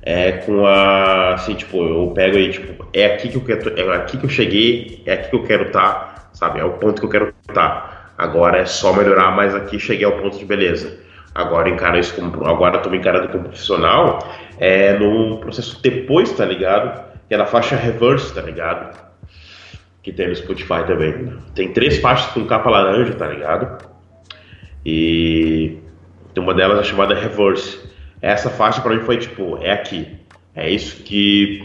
Speaker 1: é com a assim tipo eu pego aí tipo é aqui que eu quero é aqui que eu cheguei é aqui que eu quero estar tá, sabe? É o ponto que eu quero estar tá. agora é só melhorar mas aqui cheguei ao ponto de beleza. Agora encaro isso como agora estou me encarando como profissional é no processo depois tá ligado? Que é na faixa reverse tá ligado? Que tem no Spotify também. Tem três faixas com capa laranja tá ligado? E uma delas é chamada Reverse. Essa faixa para mim foi tipo, é aqui. É isso que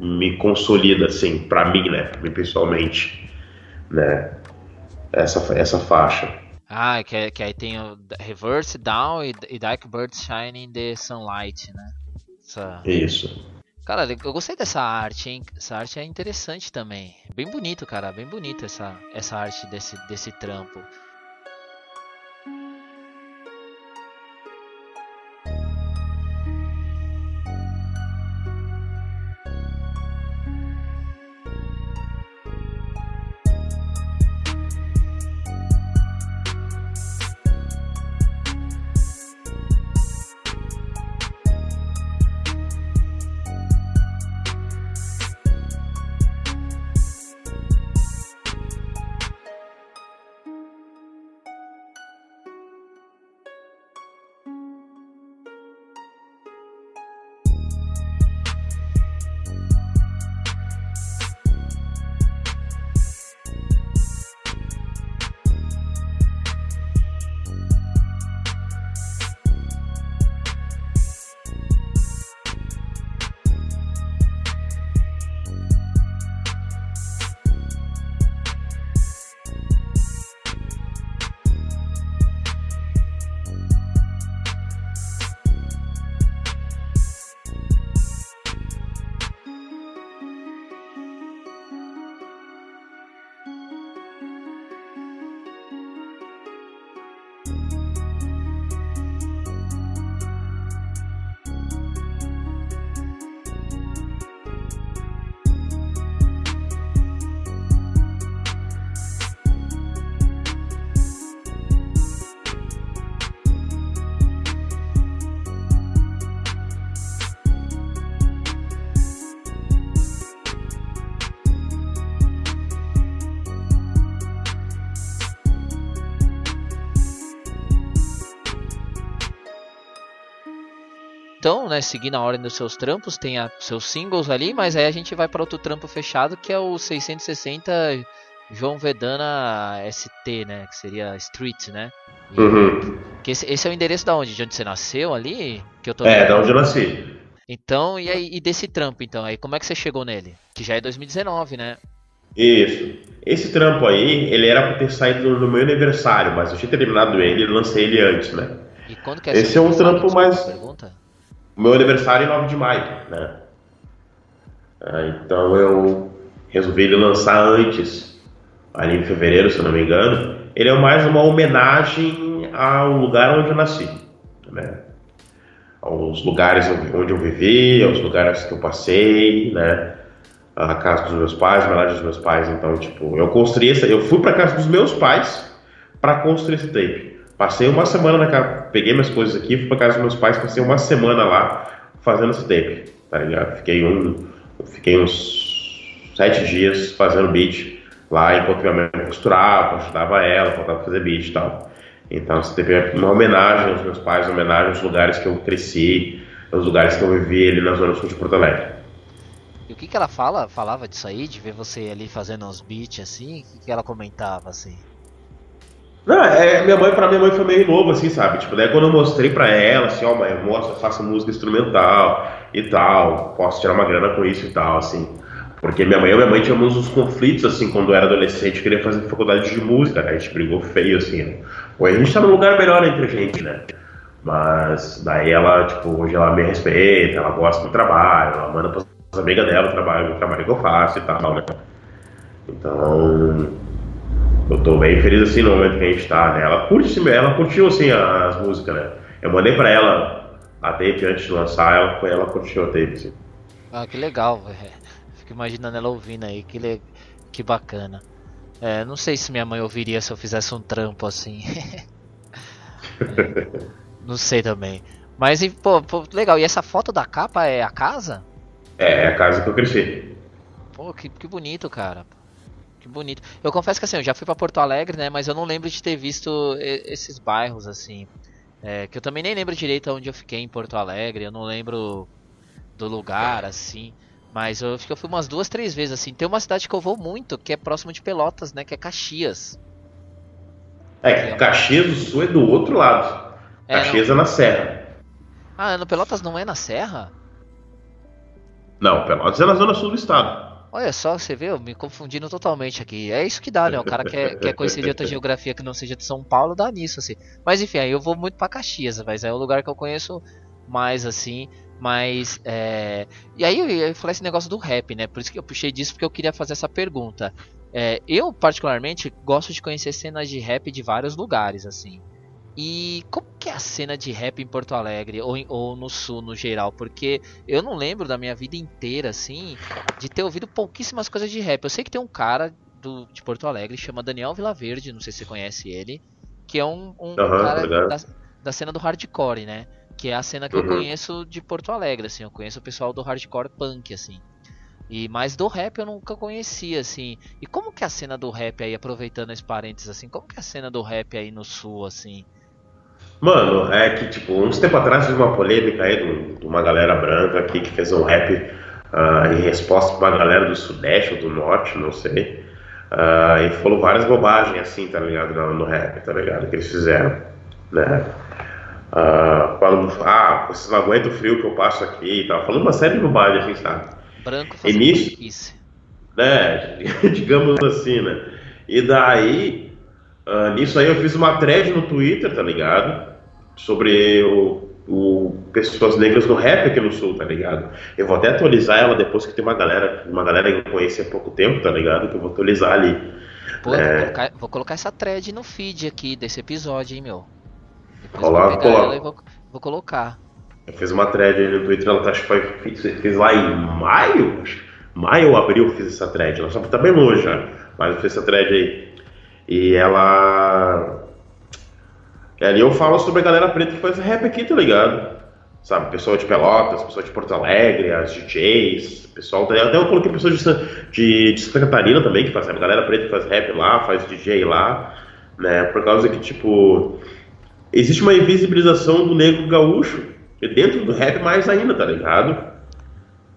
Speaker 1: me consolida, assim, para mim, né? Pra mim pessoalmente, né? Essa, essa faixa.
Speaker 2: Ah, que, que aí tem o Reverse, Down e, e Dark Birds Shining the Sunlight, né?
Speaker 1: Essa... Isso.
Speaker 2: Cara, eu gostei dessa arte, hein? Essa arte é interessante também. Bem bonito, cara. Bem bonita essa, essa arte desse, desse trampo. Né, seguindo a ordem dos seus trampos, tem a, seus singles ali, mas aí a gente vai para outro trampo fechado que é o 660 João Vedana ST, né, que seria Street, né?
Speaker 1: E, uhum.
Speaker 2: que esse, esse, é o endereço da onde? De onde você nasceu ali? Que eu tô
Speaker 1: é, da onde eu nasci.
Speaker 2: Então, e aí e desse trampo então, aí como é que você chegou nele? Que já é 2019, né?
Speaker 1: Isso. Esse trampo aí, ele era pra ter saído no meu aniversário, mas eu tinha terminado ele e lancei ele antes, né?
Speaker 2: E quando que é
Speaker 1: Esse é um trampo mais. Pergunta? O meu aniversário é 9 de maio, né? Ah, então eu resolvi ele lançar antes, ali em fevereiro, se eu não me engano. Ele é mais uma homenagem ao lugar onde eu nasci, né? Aos lugares onde eu vivi, aos lugares que eu passei, né? A casa dos meus pais, a melhor dos meus pais. Então, tipo, eu construí essa. Eu fui para casa dos meus pais para construir esse tape. Passei uma semana na casa, peguei minhas coisas aqui, fui pra casa dos meus pais, passei uma semana lá fazendo esse tape, tá ligado? Fiquei um, fiquei uns sete dias fazendo beat lá enquanto minha mãe costurava, ajudava ela, faltava fazer beat e tal. Então esse tape é uma homenagem aos meus pais, uma homenagem aos lugares que eu cresci, aos lugares que eu vivi ali na zona sul de Porto Alegre.
Speaker 2: E o que que ela fala, falava disso aí, de ver você ali fazendo uns beats assim? O que que ela comentava assim?
Speaker 1: Não, é, minha mãe, pra minha mãe foi meio novo, assim, sabe? Tipo, daí quando eu mostrei pra ela, assim, ó, mãe, eu mostro, eu faço música instrumental e tal, posso tirar uma grana com isso e tal, assim. Porque minha mãe e minha mãe tínhamos uns conflitos, assim, quando eu era adolescente, queria fazer faculdade de música, né? A gente brigou feio, assim. Né? Hoje a gente tá num lugar melhor entre a gente, né? Mas daí ela, tipo, hoje ela me respeita, ela gosta do trabalho, ela manda pras amigas dela o trabalho, o trabalho que eu faço e tal, né? Então eu tô bem feliz assim no momento que a gente tá, né? Ela curte, ela curtiu assim as músicas, né? Eu mandei pra ela a tape antes de lançar, ela, ela curtiu a tape, assim.
Speaker 2: Ah, que legal, <laughs> velho. Fico imaginando ela ouvindo aí, que, le... que bacana. É, não sei se minha mãe ouviria se eu fizesse um trampo assim. <laughs> é, não sei também. Mas, pô, pô, legal. E essa foto da capa é a casa?
Speaker 1: É, é a casa que eu cresci.
Speaker 2: Pô, que, que bonito, cara que bonito. Eu confesso que assim, eu já fui para Porto Alegre, né? Mas eu não lembro de ter visto esses bairros assim. É, que eu também nem lembro direito onde eu fiquei em Porto Alegre. Eu não lembro do lugar assim. Mas eu que eu fui umas duas, três vezes assim. Tem uma cidade que eu vou muito, que é próximo de Pelotas, né? Que é Caxias.
Speaker 1: É, Caxias do Sul é do outro lado. É, Caxias não... é na Serra.
Speaker 2: Ah, no Pelotas não é na Serra?
Speaker 1: Não, Pelotas é na zona sul do estado.
Speaker 2: Olha só, você vê, eu me confundindo totalmente aqui. É isso que dá, né? O cara quer, quer conhecer de outra <laughs> geografia que não seja de São Paulo, dá nisso, assim. Mas enfim, aí eu vou muito para Caxias, mas é o lugar que eu conheço mais, assim. Mas, é... E aí eu falei esse negócio do rap, né? Por isso que eu puxei disso, porque eu queria fazer essa pergunta. É, eu, particularmente, gosto de conhecer cenas de rap de vários lugares, assim. E como que é a cena de rap em Porto Alegre ou, ou, no sul no geral? Porque eu não lembro da minha vida inteira assim de ter ouvido pouquíssimas coisas de rap. Eu sei que tem um cara do, de Porto Alegre chama Daniel Vilaverde, não sei se você conhece ele, que é um, um uhum, cara da, da, cena do hardcore, né? Que é a cena que uhum. eu conheço de Porto Alegre, assim. Eu conheço o pessoal do hardcore punk, assim. E mais do rap eu nunca conhecia, assim. E como que é a cena do rap aí, aproveitando esse parênteses, assim, como que é a cena do rap aí no sul, assim?
Speaker 1: Mano, é que, tipo, uns tempo atrás teve uma polêmica aí de uma galera branca aqui que fez um rap uh, em resposta pra uma galera do Sudeste ou do Norte, não sei. Uh, e falou várias bobagens assim, tá ligado? No, no rap, tá ligado? Que eles fizeram, né? Uh, falando, ah, vocês não aguentam o frio que eu passo aqui e tal. Falando uma série de bobagens, assim, sabe?
Speaker 2: Branco fazendo nisso,
Speaker 1: né? <laughs> Digamos assim, né? E daí Uh, nisso aí eu fiz uma thread no Twitter, tá ligado? Sobre o, o, pessoas negras no rap aqui no sul, tá ligado? Eu vou até atualizar ela depois que tem uma galera, uma galera que eu conheci há pouco tempo, tá ligado? Que eu vou atualizar ali.
Speaker 2: Pô, é... vou, colocar, vou, colocar, essa thread no feed aqui desse episódio, hein, meu.
Speaker 1: Depois coloca, vou
Speaker 2: e vou, vou, colocar.
Speaker 1: Eu fiz uma thread aí no Twitter, ela tá, acho que foi, fiz, fiz lá em maio, maio ou abril eu fiz essa thread, ela só tá bem longe já, mas eu fiz essa thread aí. E ela. Ali eu falo sobre a galera preta que faz rap aqui, tá ligado? Sabe, pessoal de Pelotas, pessoal de Porto Alegre, as DJs, pessoal. Até eu coloquei pessoas de, de, de Santa Catarina também que faz rap. A galera preta que faz rap lá, faz DJ lá, né? Por causa que, tipo. Existe uma invisibilização do negro gaúcho, dentro do rap mais ainda, tá ligado?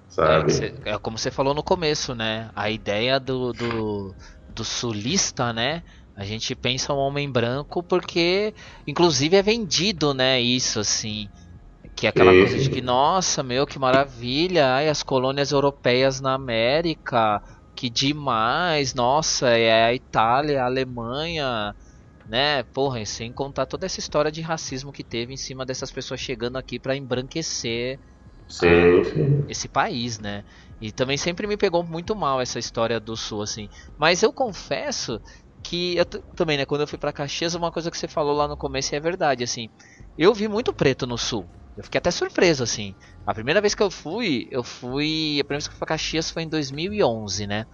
Speaker 2: Sabe? É, é como você falou no começo, né? A ideia do, do, do sulista, né? A gente pensa um homem branco porque, inclusive, é vendido, né? Isso, assim. Que é aquela coisa de que, nossa, meu, que maravilha. Ai, as colônias europeias na América. Que demais. Nossa, é a Itália, a Alemanha. Né? Porra, sem contar toda essa história de racismo que teve em cima dessas pessoas chegando aqui para embranquecer
Speaker 1: sim, sim.
Speaker 2: esse país, né? E também sempre me pegou muito mal essa história do Sul, assim. Mas eu confesso que eu também, né, quando eu fui para Caxias, uma coisa que você falou lá no começo é verdade, assim. Eu vi muito preto no sul. Eu fiquei até surpreso, assim. A primeira vez que eu fui, eu fui. A primeira vez que eu fui pra Caxias foi em 2011, né?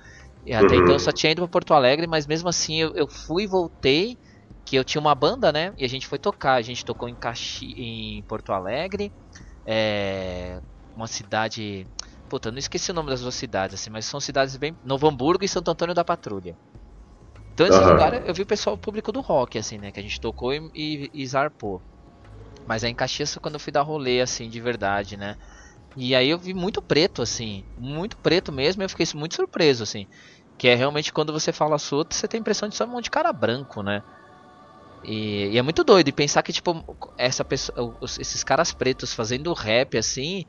Speaker 2: E até uhum. então eu só tinha ido pra Porto Alegre, mas mesmo assim eu, eu fui e voltei. Que eu tinha uma banda, né? E a gente foi tocar. A gente tocou em, Caxi... em Porto Alegre. É... Uma cidade. Puta, eu não esqueci o nome das duas cidades, assim, mas são cidades bem. Novo Hamburgo e Santo Antônio da Patrulha. Então esse uhum. lugar eu vi o pessoal público do rock, assim, né? Que a gente tocou e, e, e zarpou. Mas aí em Caxias foi quando eu fui dar rolê, assim, de verdade, né? E aí eu vi muito preto, assim, muito preto mesmo, e eu fiquei muito surpreso, assim. Que é realmente quando você fala solto, você tem a impressão de ser um monte de cara branco, né? E, e, é muito doido. E pensar que, tipo, essa pessoa, esses caras pretos fazendo rap, assim,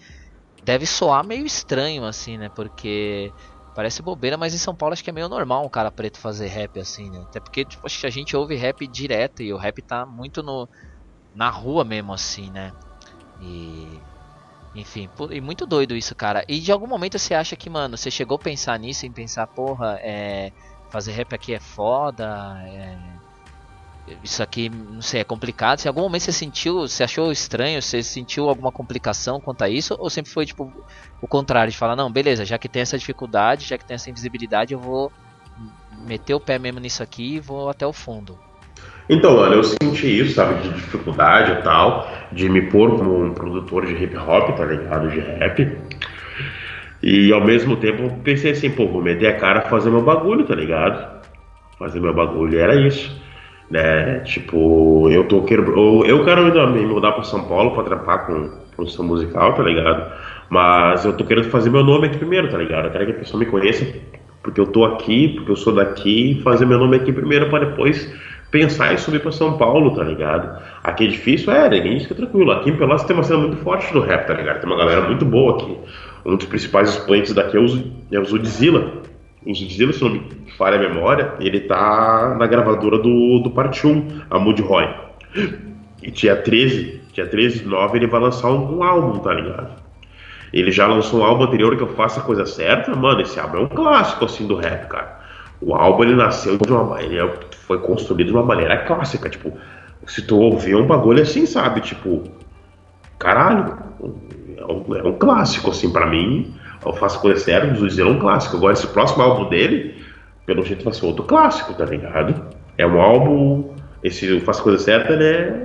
Speaker 2: deve soar meio estranho, assim, né? Porque Parece bobeira, mas em São Paulo acho que é meio normal um cara preto fazer rap assim, né? Até porque tipo, a gente ouve rap direto e o rap tá muito no na rua mesmo assim, né? E enfim, e muito doido isso, cara. E de algum momento você acha que, mano, você chegou a pensar nisso, em pensar, porra, é, fazer rap aqui é foda, é, isso aqui, não sei, é complicado. Se em algum momento você sentiu, você achou estranho, você sentiu alguma complicação quanto a isso? Ou sempre foi tipo o contrário, de falar, não, beleza, já que tem essa dificuldade, já que tem essa invisibilidade, eu vou meter o pé mesmo nisso aqui e vou até o fundo?
Speaker 1: Então, mano, eu senti isso, sabe, de dificuldade e tal, de me pôr como um produtor de hip hop, tá ligado? De rap. E ao mesmo tempo pensei assim, pô, vou meter a cara fazer meu bagulho, tá ligado? Fazer meu bagulho, era isso né? Tipo, eu tô querendo. Eu quero me mudar para São Paulo para trampar com produção musical, tá ligado? Mas eu tô querendo fazer meu nome aqui primeiro, tá ligado? Eu quero que a pessoa me conheça porque eu tô aqui, porque eu sou daqui, fazer meu nome aqui primeiro para depois pensar em subir para São Paulo, tá ligado? Aqui é difícil, é, ninguém que é tranquilo. Aqui em Pelotas tem uma cena muito forte do rap, tá ligado? Tem uma galera muito boa aqui. Um dos principais expoentes daqui é o, o Zudzilla o Zilla, se não me falha a memória, ele tá na gravadora do, do Parte 1, a Moody Roy. E dia 13, dia 13 de 9, ele vai lançar um, um, álbum, tá ligado? Ele já lançou um álbum anterior que eu faço a coisa certa, mano, esse álbum é um clássico, assim, do rap, cara. O álbum, ele nasceu de uma... ele é, foi construído de uma maneira clássica, tipo... Se tu ouvir um bagulho assim, sabe, tipo... Caralho, é um, é um clássico, assim, para mim faço coisa séria, os Luiz é um clássico. Agora, esse próximo álbum dele, pelo jeito vai ser outro clássico, tá ligado? É um álbum. Esse Eu Faço Coisa Certa, ele é.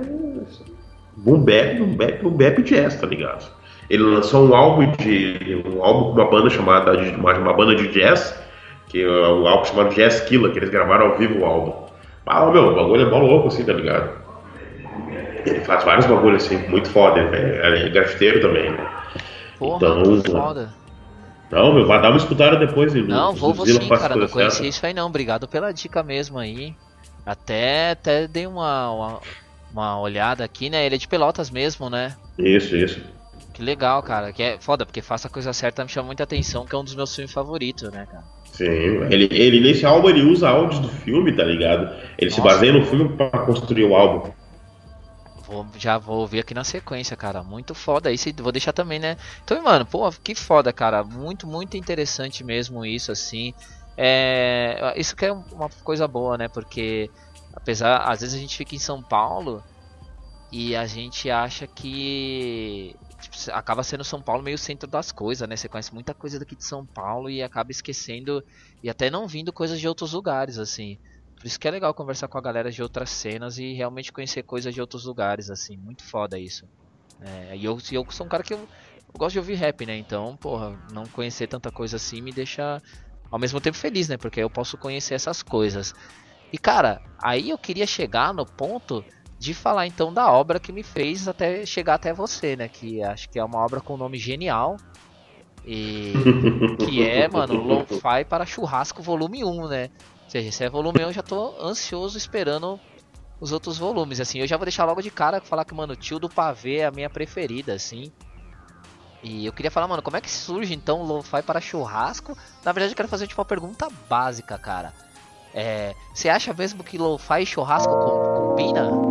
Speaker 1: Boom bap, boom bap, boom bap jazz, tá ligado? Ele lançou um álbum de. um álbum com uma banda chamada. uma, uma banda de jazz, que é um álbum chamado Jazz Killer, que eles gravaram ao vivo o álbum. Ah, meu, o bagulho é mó louco assim, tá ligado? Ele faz vários bagulhos assim, muito foda, é, é grafiteiro também, né?
Speaker 2: Porra, então, foda.
Speaker 1: Não, meu, vai dar uma escutada depois.
Speaker 2: Não, vou, sim, cara, não conhecia isso aí não. Obrigado pela dica mesmo aí. Até, até dei uma, uma, uma, olhada aqui, né? Ele é de Pelotas mesmo, né?
Speaker 1: Isso, isso.
Speaker 2: Que legal, cara. Que é foda, porque Faça a Coisa Certa me chama muita atenção, que é um dos meus filmes favoritos, né, cara?
Speaker 1: Sim, ele, ele nesse álbum ele usa áudios do filme, tá ligado? Ele Nossa, se baseia no filme para construir o álbum.
Speaker 2: Vou, já vou ouvir aqui na sequência, cara. Muito foda. Isso vou deixar também, né? Então, mano, pô, que foda, cara. Muito, muito interessante mesmo isso, assim. É, isso que é uma coisa boa, né? Porque, apesar, às vezes a gente fica em São Paulo e a gente acha que tipo, acaba sendo São Paulo meio centro das coisas, né? Você conhece muita coisa daqui de São Paulo e acaba esquecendo e até não vindo coisas de outros lugares, assim. Por isso que é legal conversar com a galera de outras cenas e realmente conhecer coisas de outros lugares, assim. Muito foda isso. É, e eu, eu sou um cara que eu, eu, gosto de ouvir rap, né? Então, porra, não conhecer tanta coisa assim me deixa ao mesmo tempo feliz, né? Porque eu posso conhecer essas coisas. E cara, aí eu queria chegar no ponto de falar então da obra que me fez até chegar até você, né? Que acho que é uma obra com nome genial. E <laughs> que é, mano, Lo-Fi para Churrasco Volume 1, né? Seja, se é volume 1, eu já tô ansioso esperando os outros volumes, assim. Eu já vou deixar logo de cara falar que, mano, Tio do Pavê é a minha preferida, assim. E eu queria falar, mano, como é que surge então Lo-Fi para Churrasco? Na verdade, eu quero fazer tipo, uma pergunta básica, cara. É, você acha mesmo que Lo-Fi e churrasco combina?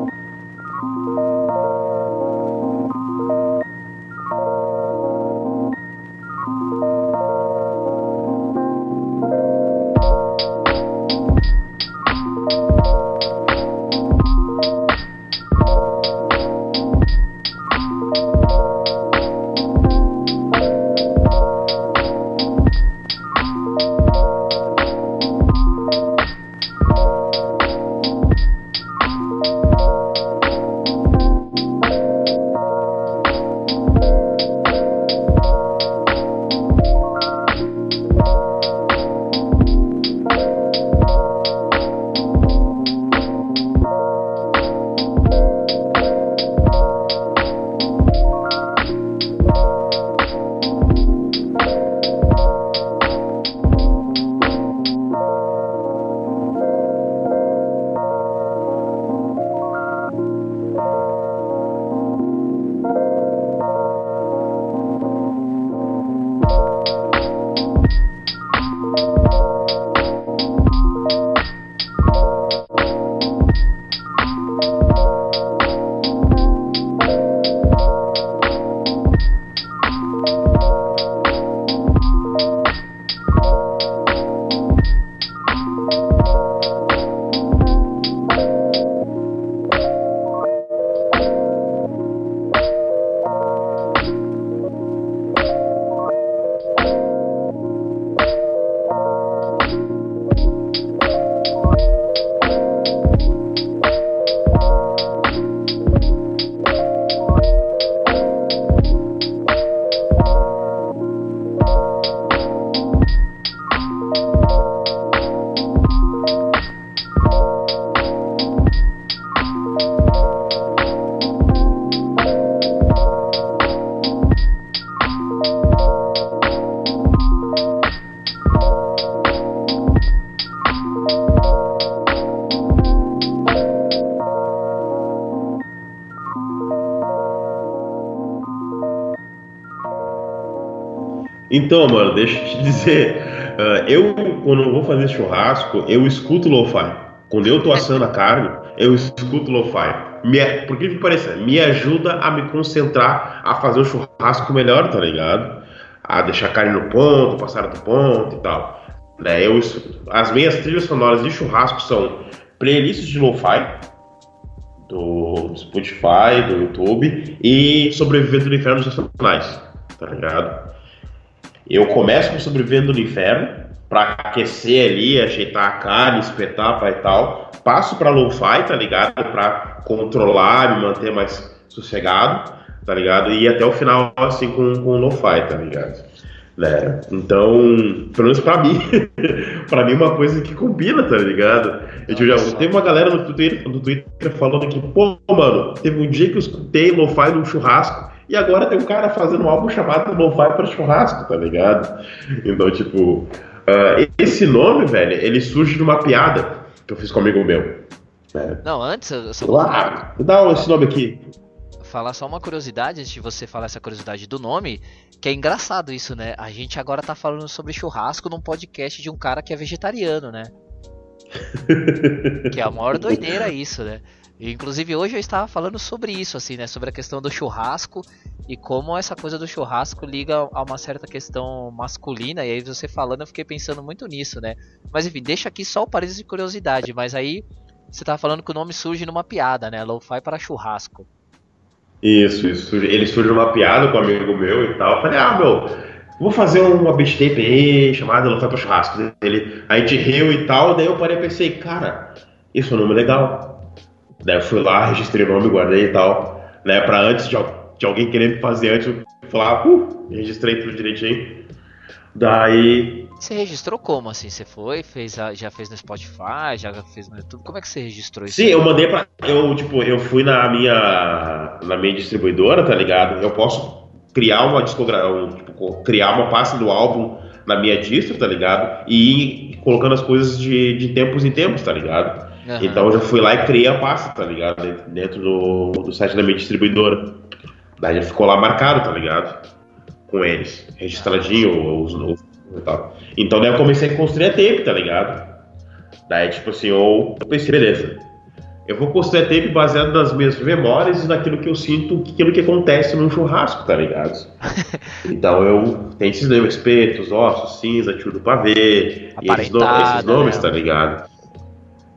Speaker 1: Então, mano, deixa eu te dizer. Uh, eu, quando vou fazer churrasco, eu escuto lo-fi. Quando eu tô assando a carne, eu escuto lo-fi. Por que que pareça? Me ajuda a me concentrar a fazer o churrasco melhor, tá ligado? A deixar a carne no ponto, passar do ponto e tal. Né, eu, as minhas trilhas sonoras de churrasco são playlists de lo-fi, do Spotify, do YouTube, e Sobrevivendo do Inferno dos Nacionais, tá ligado? Eu começo com Sobrevivendo no Inferno, para aquecer ali, ajeitar a carne, espetar e tal. Passo para lo-fi, tá ligado? Para controlar, me manter mais sossegado, tá ligado? E até o final, assim, com, com lo-fi, tá ligado? Né? Então, pelo menos pra <laughs> mim, pra mim é uma coisa que combina, tá ligado? Eu já, teve uma galera no Twitter, no Twitter falando que, pô, mano, teve um dia que eu escutei lo-fi num churrasco e agora tem um cara fazendo um álbum chamado Lo-Fi para Churrasco, tá ligado? Então, tipo, uh, esse nome, velho, ele surge de uma piada que eu fiz com um amigo meu.
Speaker 2: É. Não, antes eu só
Speaker 1: ah, dá esse nome aqui.
Speaker 2: Falar só uma curiosidade antes de você falar essa curiosidade do nome, que é engraçado isso, né? A gente agora tá falando sobre churrasco num podcast de um cara que é vegetariano, né? <laughs> que é a maior doideira isso, né? Inclusive hoje eu estava falando sobre isso, assim, né? Sobre a questão do churrasco e como essa coisa do churrasco liga a uma certa questão masculina. E aí você falando, eu fiquei pensando muito nisso, né? Mas enfim, deixa aqui só o parênteses de curiosidade. Mas aí você estava falando que o nome surge numa piada, né? Lo-fi para churrasco.
Speaker 1: Isso, isso. Ele surge numa piada com um amigo meu e tal. Eu falei, ah, meu, vou fazer uma besteira aí chamada Lo-fi para churrasco. Ele, a gente riu e tal. Daí eu parei e pensei, cara, isso é um nome legal Daí eu fui lá, registrei o nome, guardei e tal, né? Pra antes de, de alguém querer fazer antes, eu falar, uh, registrei tudo direitinho. Daí
Speaker 2: Você registrou como assim? Você foi, fez a, já fez no Spotify, já fez no YouTube? Como é que você registrou isso?
Speaker 1: Sim, eu mandei pra. Eu, tipo, eu fui na minha. na minha distribuidora, tá ligado? Eu posso criar uma discografia, tipo, criar uma pasta do álbum na minha distro, tá ligado? E ir colocando as coisas de, de tempos em tempos, tá ligado? Uhum. Então eu já fui lá e criei a pasta, tá ligado? Dentro do, do site da minha distribuidora. Daí já ficou lá marcado, tá ligado? Com eles, registradinho, os, os e tal. Então daí eu comecei a construir a tape, tá ligado? Daí, tipo assim, eu pensei, beleza. Eu vou construir a tape baseado nas minhas memórias e naquilo que eu sinto, aquilo que acontece num churrasco, tá ligado? <laughs> então eu tenho esses nomes, espetos, ossos, cinza, tio do pavê, esses, nomes, esses nomes né? tá ligado?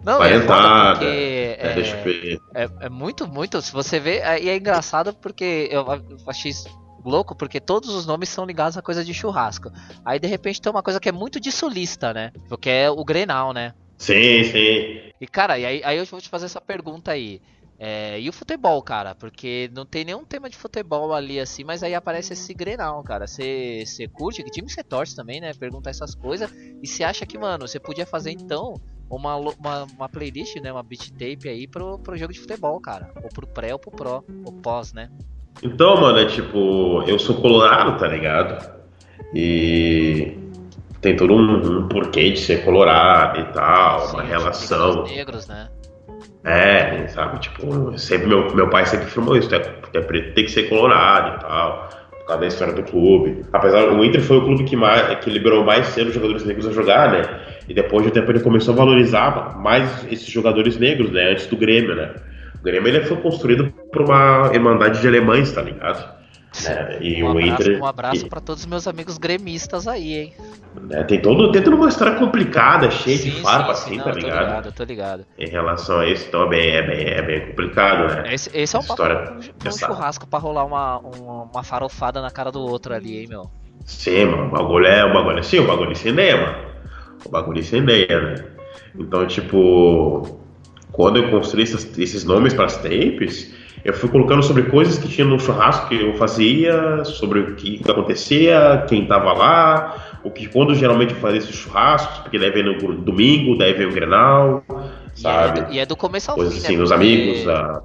Speaker 2: Não, Parentada, é, é, é, é, muito, muito. Se você vê, e é engraçado porque eu achei louco porque todos os nomes são ligados a coisa de churrasco. Aí de repente tem uma coisa que é muito de sulista, né? Porque é o Grenal, né?
Speaker 1: Sim, sim.
Speaker 2: E cara, e aí, aí eu vou te fazer essa pergunta aí. É, e o futebol, cara? Porque não tem nenhum tema de futebol ali assim, mas aí aparece esse Grenal, cara. Você curte? Que time você torce também, né? Perguntar essas coisas. E você acha que, mano, você podia fazer então uma, uma, uma, playlist, né? Uma beat tape aí pro, pro jogo de futebol, cara. Ou pro pré ou pro pro, ou pós, né?
Speaker 1: Então, mano, é tipo, eu sou colorado, tá ligado? E tem todo um, um porquê de ser colorado e tal, Sim, uma relação.
Speaker 2: negros, né?
Speaker 1: É, sabe, tipo, sempre meu, meu pai sempre filmou isso, é, é preto tem que ser colorado e tal, por causa da história do clube. Apesar, o Inter foi o clube que, mais, que liberou mais cedo os jogadores negros a jogar, né? E depois de um tempo ele começou a valorizar mais esses jogadores negros, né? Antes do Grêmio, né? Grêmio ele foi construído por uma irmandade de alemães, tá ligado?
Speaker 2: É, e um o abraço, Inter, um abraço para todos os meus amigos gremistas aí, hein?
Speaker 1: É, tem todo tem toda uma história complicada, cheia sim, de farpa, sim, assim, não, tá ligado? Tô
Speaker 2: ligado, tô ligado.
Speaker 1: Em relação a isso, então é bem, é bem, é bem complicado, né?
Speaker 2: Esse, esse é um, história, papo, um, um churrasco pra rolar uma, uma, uma, farofada na cara do outro ali, hein, meu?
Speaker 1: Sim, mano, o bagulho é, o bagulho é sim, o bagulho incendeia, mano. O bagulho incendeia, né? Então, tipo, quando eu construí esses, esses nomes para as tapes, eu fui colocando sobre coisas que tinha no churrasco que eu fazia, sobre o que acontecia, quem estava lá, o que quando geralmente eu fazia esses churrascos, porque daí vem no domingo, daí vem o Grenal, sabe?
Speaker 2: E é, do, e é do começo ao
Speaker 1: coisas
Speaker 2: fim,
Speaker 1: assim,
Speaker 2: né?
Speaker 1: os amigos, a...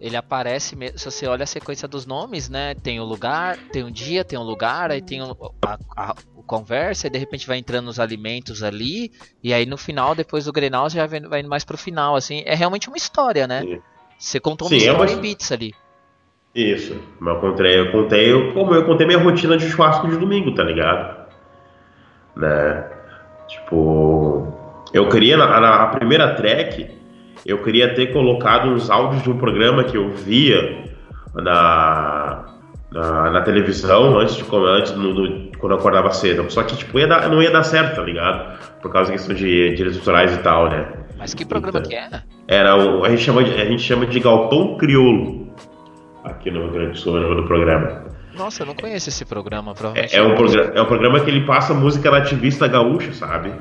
Speaker 2: Ele aparece, se você olha a sequência dos nomes, né? Tem o lugar, tem um dia, tem um lugar, aí tem a, a, conversa, e de repente vai entrando os alimentos ali, e aí no final, depois do Grenal, já vai indo mais pro final, assim. É realmente uma história, né? Sim. Você contou uma Sim, história é uma... em bits ali.
Speaker 1: Isso. Mas eu contei, eu contei, eu, como eu contei minha rotina de churrasco de domingo, tá ligado? Né? Tipo, eu queria na, na primeira track, eu queria ter colocado uns áudios de um programa que eu via na na, na televisão antes de antes no, no, quando eu acordava cedo. Só que tipo ia dar, não ia dar certo, tá ligado? Por causa da questão de direitos autorais e tal, né?
Speaker 2: Mas que programa então, que era?
Speaker 1: Era o, a gente chama de, a gente chama de Galpão Crioulo aqui no Rio Grande do Sul, no do programa.
Speaker 2: Nossa, eu não conheço esse programa,
Speaker 1: provavelmente. É, é um, programa, é um programa que ele passa música nativista gaúcha, sabe?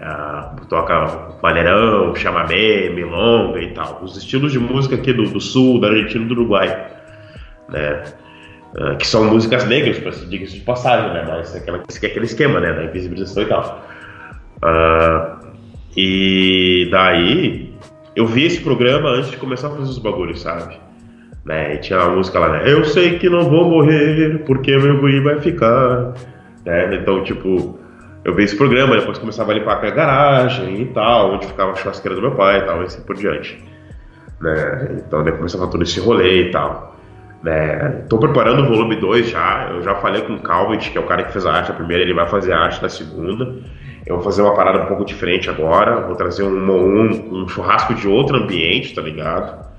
Speaker 1: É, toca maneirão, chamamé, milonga e tal. Os estilos de música aqui do, do sul, da Argentina e do Uruguai. Né? Uh, que são músicas negras, diga-se de passagem, né? Mas é aquela, é aquele esquema, né? Da invisibilização e tal. Uh, e daí, eu vi esse programa antes de começar a fazer os bagulhos, sabe? Né? E tinha uma música lá, né? Eu sei que não vou morrer, porque meu guri vai ficar. Né? Então, tipo, eu vi esse programa, depois começava a limpar a garagem e tal, onde ficava a churrasqueira do meu pai e tal, e assim por diante. Né? Então, depois começava todo esse rolê e tal. Estou é, preparando o volume 2 já. Eu já falei com o Calvin, que é o cara que fez a arte a primeira, ele vai fazer a arte da segunda. Eu vou fazer uma parada um pouco diferente agora. Vou trazer um, um, um churrasco de outro ambiente, tá ligado?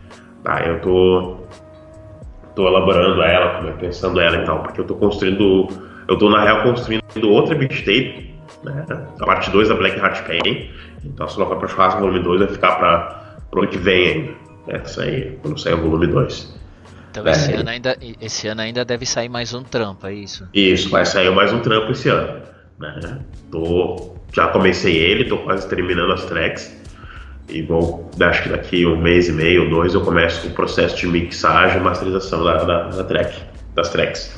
Speaker 1: Tá, eu tô, tô elaborando ela, pensando ela e tal, porque eu tô construindo. Eu tô na real construindo outra mixtape, né? A parte 2 da Black Heart Pain. Então se não for pra churrasco volume 2, vai ficar pra, pro ano que vem ainda. Essa aí, quando sair o volume 2.
Speaker 2: Então é. esse, ano ainda, esse ano ainda deve sair mais um trampo, é isso?
Speaker 1: Isso, vai sair mais um trampo esse ano. Né? Tô, já comecei ele, tô quase terminando as tracks. E vou, acho que daqui um mês e meio, dois, eu começo o processo de mixagem e masterização da, da, da track, das tracks.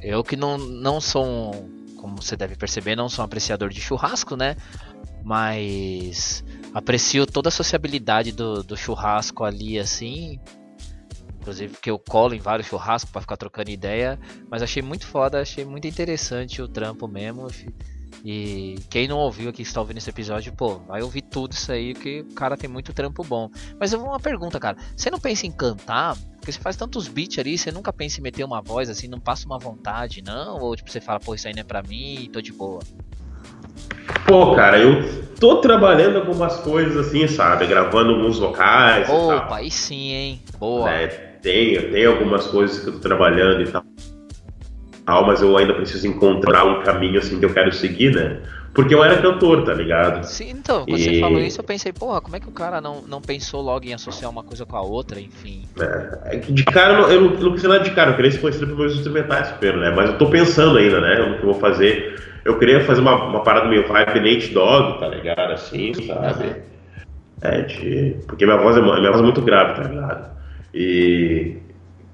Speaker 2: Eu que não, não sou um como você deve perceber, não sou um apreciador de churrasco, né? Mas aprecio toda a sociabilidade do, do churrasco ali, assim. Inclusive porque eu colo em vários churrascos para ficar trocando ideia. Mas achei muito foda, achei muito interessante o trampo mesmo. E quem não ouviu aqui, está ouvindo esse episódio, pô, vai ouvir tudo isso aí, que o cara tem muito trampo bom. Mas eu vou uma pergunta, cara. Você não pensa em cantar? Porque você faz tantos beats ali, você nunca pensa em meter uma voz assim, não passa uma vontade, não? Ou tipo, você fala, pô, isso aí não é pra mim, tô de boa.
Speaker 1: Pô, cara, eu tô trabalhando algumas coisas assim, sabe? Gravando alguns vocais.
Speaker 2: Opa, aí sim, hein? Boa.
Speaker 1: É, tenho, tenho algumas coisas que eu tô trabalhando e tal tal, mas eu ainda preciso encontrar um caminho assim que eu quero seguir, né? Porque eu era cantor, tá ligado?
Speaker 2: Sim, então, quando e... você falou isso, eu pensei, porra, como é que o cara não, não pensou logo em associar uma coisa com a outra, enfim.
Speaker 1: É, é de cara, eu não, eu não, quis nada de cara, eu queria se conhecer meus instrumentais primeiro, né? Mas eu tô pensando ainda, né, no que eu vou fazer. Eu queria fazer uma, uma parada meio vibe Nate Dog, tá ligado? Assim, sabe? É, de... Porque minha voz é, minha voz é muito grave, tá ligado? E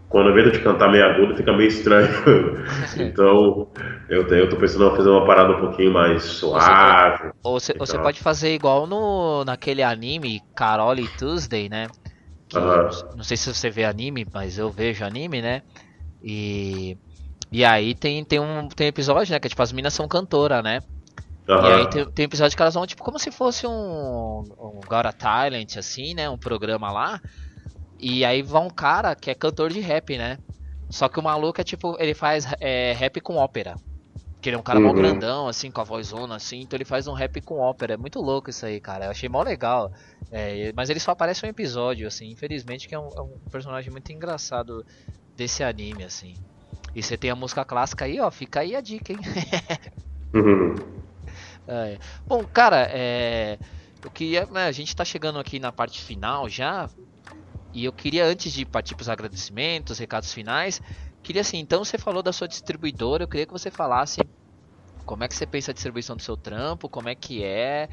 Speaker 1: quando eu vejo de cantar meio agudo fica meio estranho. <laughs> então eu, eu tô pensando em fazer uma parada um pouquinho mais suave.
Speaker 2: Ou você, você pode fazer igual no naquele anime Carole Tuesday, né? Que, Não sei se você vê anime, mas eu vejo anime, né? E, e aí tem, tem um tem episódio, né? Que tipo, as minas são cantora, né? E aí tem, tem episódio que elas vão, tipo, como se fosse um, um Got Talent, assim, né? Um programa lá. E aí vai um cara que é cantor de rap, né? Só que o maluco é tipo, ele faz é, rap com ópera. Que ele é um cara uhum. mal grandão, assim, com a vozona, assim, então ele faz um rap com ópera. É muito louco isso aí, cara. Eu achei mó legal. É, mas ele só aparece um episódio, assim, infelizmente, que é um, é um, personagem muito engraçado desse anime, assim. E você tem a música clássica aí, ó, fica aí a dica, hein? <laughs> uhum. é. Bom, cara, é. Eu queria. Né, a gente tá chegando aqui na parte final já. E eu queria, antes de partir para os agradecimentos, recados finais, queria assim, então você falou da sua distribuidora, eu queria que você falasse como é que você pensa a distribuição do seu trampo, como é que é,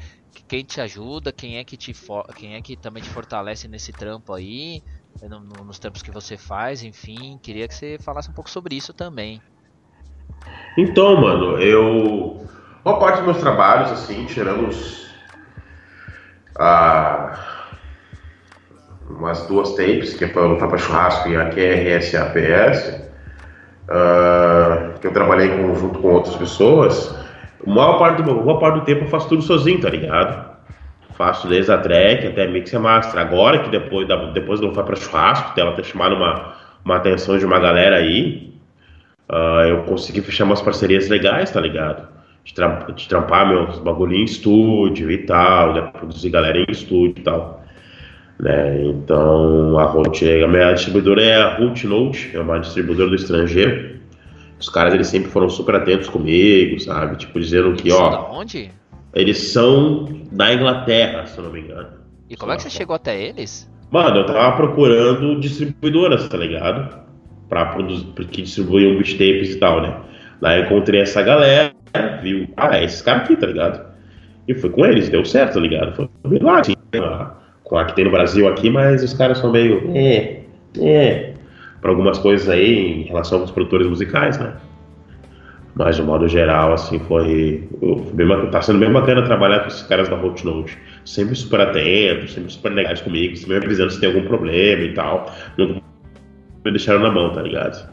Speaker 2: quem te ajuda, quem é que te quem é que também te fortalece nesse trampo aí, no, no, nos trampos que você faz, enfim, queria que você falasse um pouco sobre isso também.
Speaker 1: Então, mano, eu uma parte dos meus trabalhos assim, tirando os a umas duas tapes, que é para lutar para churrasco e a QRS APS, uh, ah, que eu trabalhei com, junto com outras pessoas, a maior parte, do, maior parte do tempo eu faço tudo sozinho, tá ligado? Faço desde a track até mix e master. Agora que depois, da, depois não vai para churrasco, ela ter chamado uma, uma atenção de uma galera aí, uh, eu consegui fechar umas parcerias legais, tá ligado? De, de trampar meus bagulhinhos em estúdio e tal, de produzir galera em estúdio e tal. Né? Então, a, Root, a minha distribuidora é a Root Note, é uma distribuidora do estrangeiro. Os caras eles sempre foram super atentos comigo, sabe? Tipo, dizendo que, ó.
Speaker 2: Da onde?
Speaker 1: Eles são da Inglaterra, se eu não me engano.
Speaker 2: E como é que você chegou até eles?
Speaker 1: Mano, eu tava procurando distribuidoras, tá ligado? Pra produzir, que distribuíam beat tapes e tal, né? Lá eu encontrei essa galera, viu? Ah, é esses caras aqui, tá ligado? E foi com eles, deu certo, tá ligado? Foi lá, assim, com a que tem no Brasil aqui, mas os caras são meio. É, é. Para algumas coisas aí em relação aos produtores musicais, né? Mas de modo geral, assim, foi. Bem, tá sendo bem bacana trabalhar com esses caras da Hot Note. Sempre super atentos, sempre super legais comigo, sempre avisando se tem algum problema e tal. Não me deixaram na mão, tá ligado?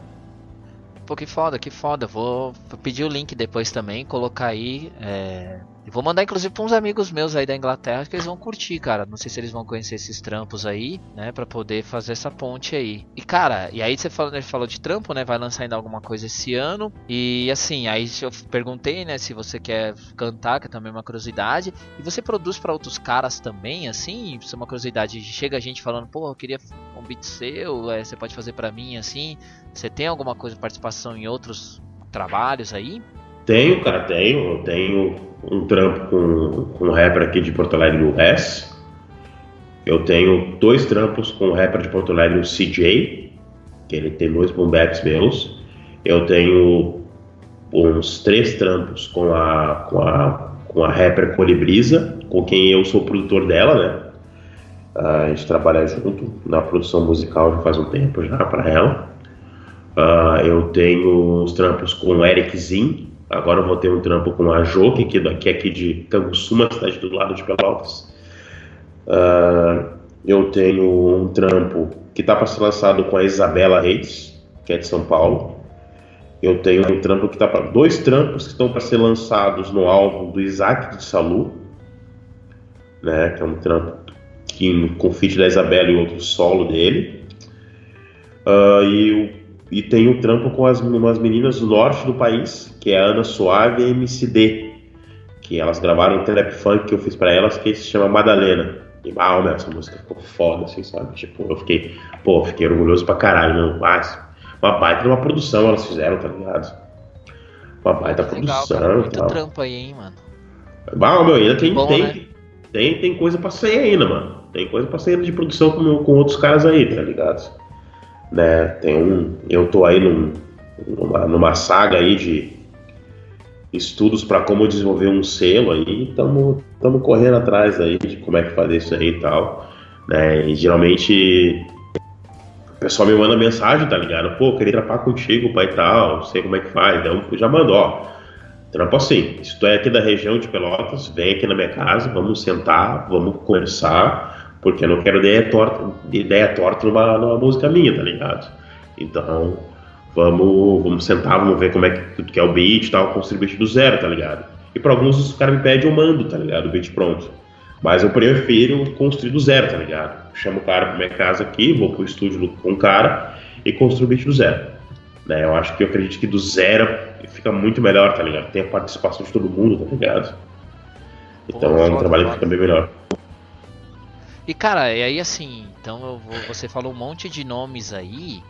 Speaker 2: Pô, que foda, que foda. Vou pedir o link depois também, colocar aí. É vou mandar inclusive para uns amigos meus aí da Inglaterra que eles vão curtir, cara. Não sei se eles vão conhecer esses trampos aí, né, para poder fazer essa ponte aí. E cara, e aí você falou, né, falou de trampo, né? Vai lançar ainda alguma coisa esse ano. E assim, aí eu perguntei, né, se você quer cantar, que é também uma curiosidade. E você produz para outros caras também, assim? Isso é uma curiosidade. Chega a gente falando, pô, eu queria um beat seu, é, você pode fazer para mim, assim. Você tem alguma coisa participação em outros trabalhos aí?
Speaker 1: Tenho, cara, tenho. Eu tenho um trampo com, com um rapper aqui de Porto Alegre, o S. Eu tenho dois trampos com o rapper de Porto Alegre, o CJ, que ele tem dois boom meus. Eu tenho uns três trampos com a, com a, com a rapper Colibrisa, com quem eu sou produtor dela, né? a gente trabalha junto na produção musical já faz um tempo já para ela. Uh, eu tenho os trampos com o Eric Zin, Agora eu vou ter um trampo com a Jo, que é aqui de Canguçu, uma cidade do lado de Pelotas. Uh, eu tenho um trampo que está para ser lançado com a Isabela Reis, que é de São Paulo. Eu tenho um trampo que está para dois trampos que estão para ser lançados no álbum do Isaac de Salu, né? Que é um trampo que com feat da Isabela e outro solo dele. Uh, e, e tem um trampo com as umas meninas do norte do país, que é a Ana Suave e a MCD, que elas gravaram um trap funk que eu fiz para elas que se chama Madalena. E, ah, meu, essa música ficou foda, assim, sabe? Tipo, eu fiquei, pô, fiquei orgulhoso pra caralho, não. Mas, uma baita de uma produção elas fizeram, tá ligado? Uma baita Legal, produção. Cara,
Speaker 2: muito tal. trampo aí, hein, mano.
Speaker 1: Ah, meu, ainda tem, Bom, tem, né? tem, tem coisa pra sair ainda, mano. Tem coisa pra sair de produção com, com outros caras aí, tá ligado? Né, tem um. Eu tô aí num, numa, numa saga aí de estudos para como desenvolver um selo aí, estamos correndo atrás aí de como é que fazer isso aí e tal. Né? E geralmente o pessoal me manda mensagem, tá ligado? Pô, queria trapar contigo, pai e tal, sei como é que faz. Então já mandou, ó. Trampo assim, se tu é aqui da região de Pelotas, vem aqui na minha casa, vamos sentar, vamos conversar, porque eu não quero ideia torta, ideia torta numa, numa música minha, tá ligado? Então, Vamos, vamos sentar, vamos ver como é que tu quer o beat e tal, construir o beat do zero, tá ligado? E para alguns os caras me pedem, eu mando, tá ligado? O beat pronto. Mas eu prefiro construir do zero, tá ligado? Chamo o cara pra minha casa aqui, vou pro estúdio com o cara e construo o beat do zero. Né? Eu acho que eu acredito que do zero fica muito melhor, tá ligado? Tem a participação de todo mundo, tá ligado? Então Pô, é um trabalho que fica bem melhor.
Speaker 2: E cara, e aí assim, então vou, você falou um monte de nomes aí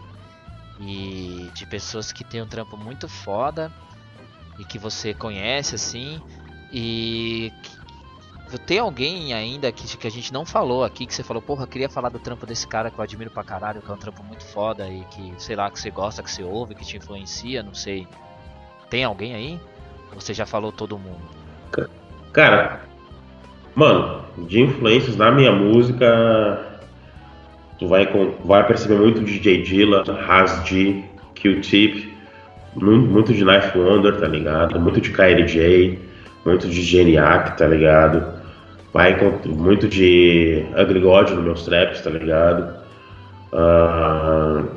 Speaker 2: e de pessoas que tem um trampo muito foda e que você conhece assim e tem alguém ainda que, que a gente não falou aqui que você falou, porra, queria falar do trampo desse cara que eu admiro pra caralho, que é um trampo muito foda e que, sei lá, que você gosta, que você ouve, que te influencia, não sei. Tem alguém aí? Você já falou todo mundo?
Speaker 1: Cara, mano, de influências na minha música, Tu vai, vai perceber muito de J. Dilla, Has G, Q-Tip, muito de Knife Wonder, tá ligado? Muito de KLJ, muito de Geniac, tá ligado? Vai muito de Ugly God nos meus traps, tá ligado? Uh,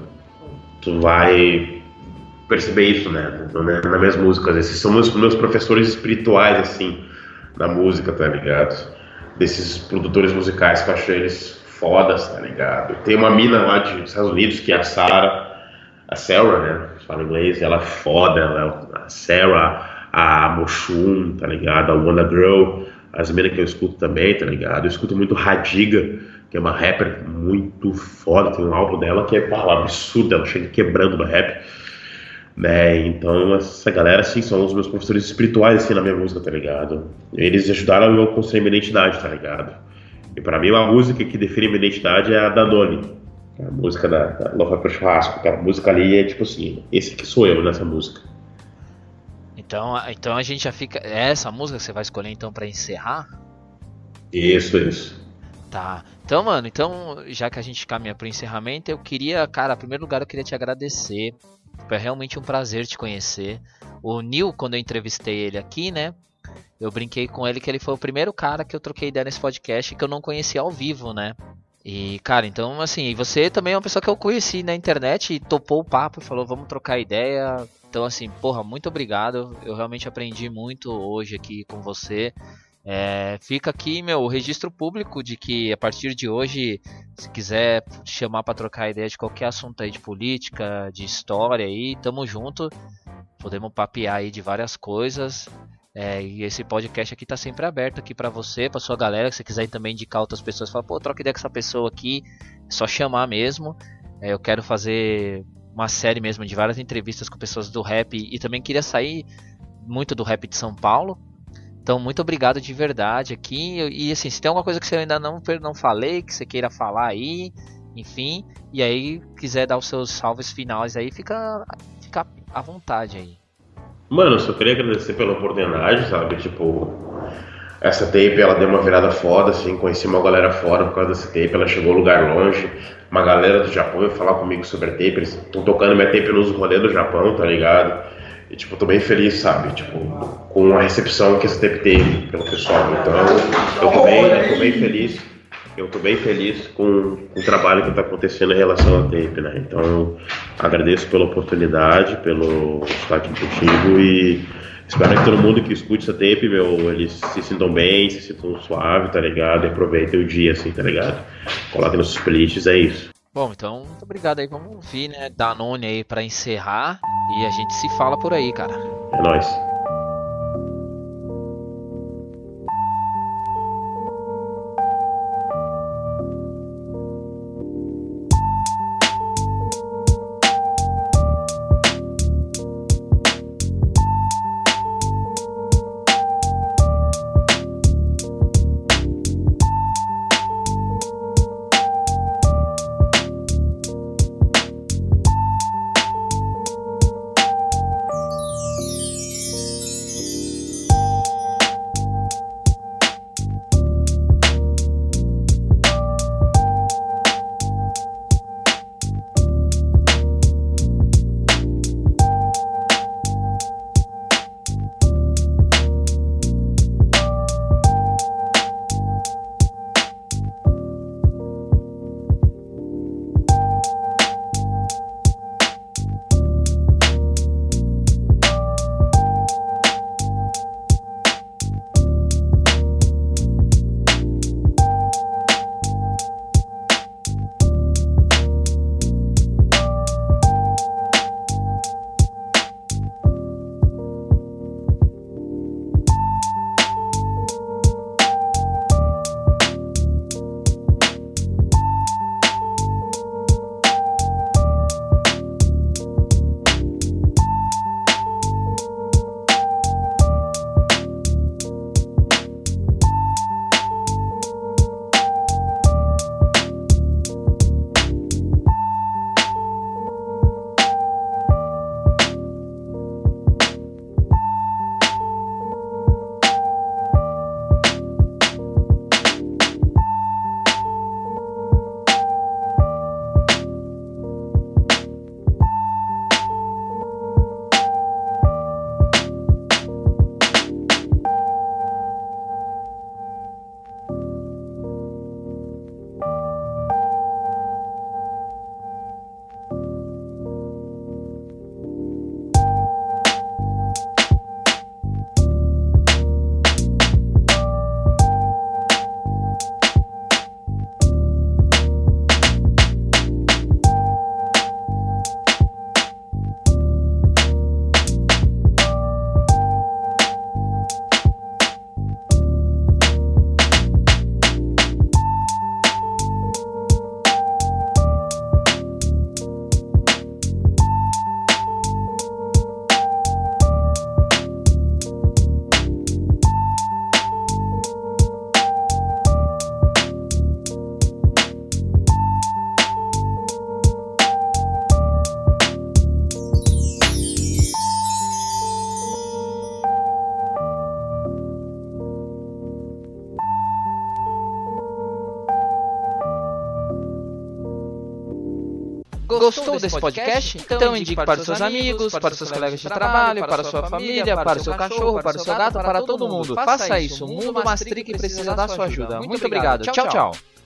Speaker 1: tu vai perceber isso, né? Nas minhas músicas. Esses são meus, meus professores espirituais, assim, na música, tá ligado? Desses produtores musicais que eu acho eles fodas, tá ligado? Tem uma mina lá dos Estados Unidos que é a Sarah, a Sarah, né? Fala inglês, ela é foda, ela, a Sarah, a Moshun, tá ligado? A Wanna Girl, as minas que eu escuto também, tá ligado? Eu escuto muito Radiga, que é uma rapper muito foda, tem um álbum dela que é pá, absurdo, ela chega quebrando no rap. Né, então essa galera assim são os meus professores espirituais assim na minha música, tá ligado? Eles ajudaram eu a construir minha identidade, tá ligado? E para mim, uma música que define minha identidade é a Danone. É a música da, da Louva pro Churrasco. A música ali é tipo assim: esse aqui sou eu nessa música.
Speaker 2: Então, então a gente já fica. É essa música que você vai escolher então para encerrar?
Speaker 1: Isso, isso.
Speaker 2: Tá. Então, mano, então, já que a gente caminha pro encerramento, eu queria, cara, em primeiro lugar eu queria te agradecer. Foi realmente um prazer te conhecer. O Neil, quando eu entrevistei ele aqui, né? Eu brinquei com ele que ele foi o primeiro cara que eu troquei ideia nesse podcast que eu não conhecia ao vivo, né? E, cara, então, assim, você também é uma pessoa que eu conheci na internet e topou o papo e falou, vamos trocar ideia. Então, assim, porra, muito obrigado. Eu realmente aprendi muito hoje aqui com você. É, fica aqui, meu, o registro público de que a partir de hoje, se quiser chamar para trocar ideia de qualquer assunto aí de política, de história aí, tamo junto. Podemos papear aí de várias coisas. É, e esse podcast aqui tá sempre aberto aqui para você, para sua galera, se você quiser também indicar outras pessoas, fala, pô, troca ideia com essa pessoa aqui, é só chamar mesmo. É, eu quero fazer uma série mesmo de várias entrevistas com pessoas do rap e também queria sair muito do rap de São Paulo. Então, muito obrigado de verdade aqui. E assim, se tem alguma coisa que você ainda não, não falei, que você queira falar aí, enfim, e aí quiser dar os seus salves finais aí, fica, fica à vontade aí.
Speaker 1: Mano, eu só queria agradecer pela oportunidade, sabe? Tipo, essa tape ela deu uma virada foda, assim, conheci uma galera fora por causa dessa tape, ela chegou a lugar longe. Uma galera do Japão veio falar comigo sobre a tape, eles estão tocando minha tape nos rolês do Japão, tá ligado? E, tipo, tô bem feliz, sabe? Tipo, com a recepção que esse tape teve pelo pessoal. Então, eu tô bem, eu tô bem feliz. Eu tô bem feliz com, com o trabalho que tá acontecendo em relação ao tape, né? Então, agradeço pela oportunidade, pelo estar aqui contigo e espero que todo mundo que escute essa tape, meu, eles se sintam bem, se sintam suave, tá ligado? E aproveitem o dia, assim, tá ligado? Coloquem nos playlists, é isso.
Speaker 2: Bom, então, muito obrigado aí. Vamos ouvir, né? Danone aí pra encerrar. E a gente se fala por aí, cara.
Speaker 1: É nóis.
Speaker 2: Gostou desse podcast? Então indique para os seus amigos, para os seus colegas de trabalho, para a sua família, para o seu cachorro, para o seu gato, para todo mundo. Faça isso. O mundo Mastric precisa da sua ajuda. Muito obrigado. Tchau, tchau.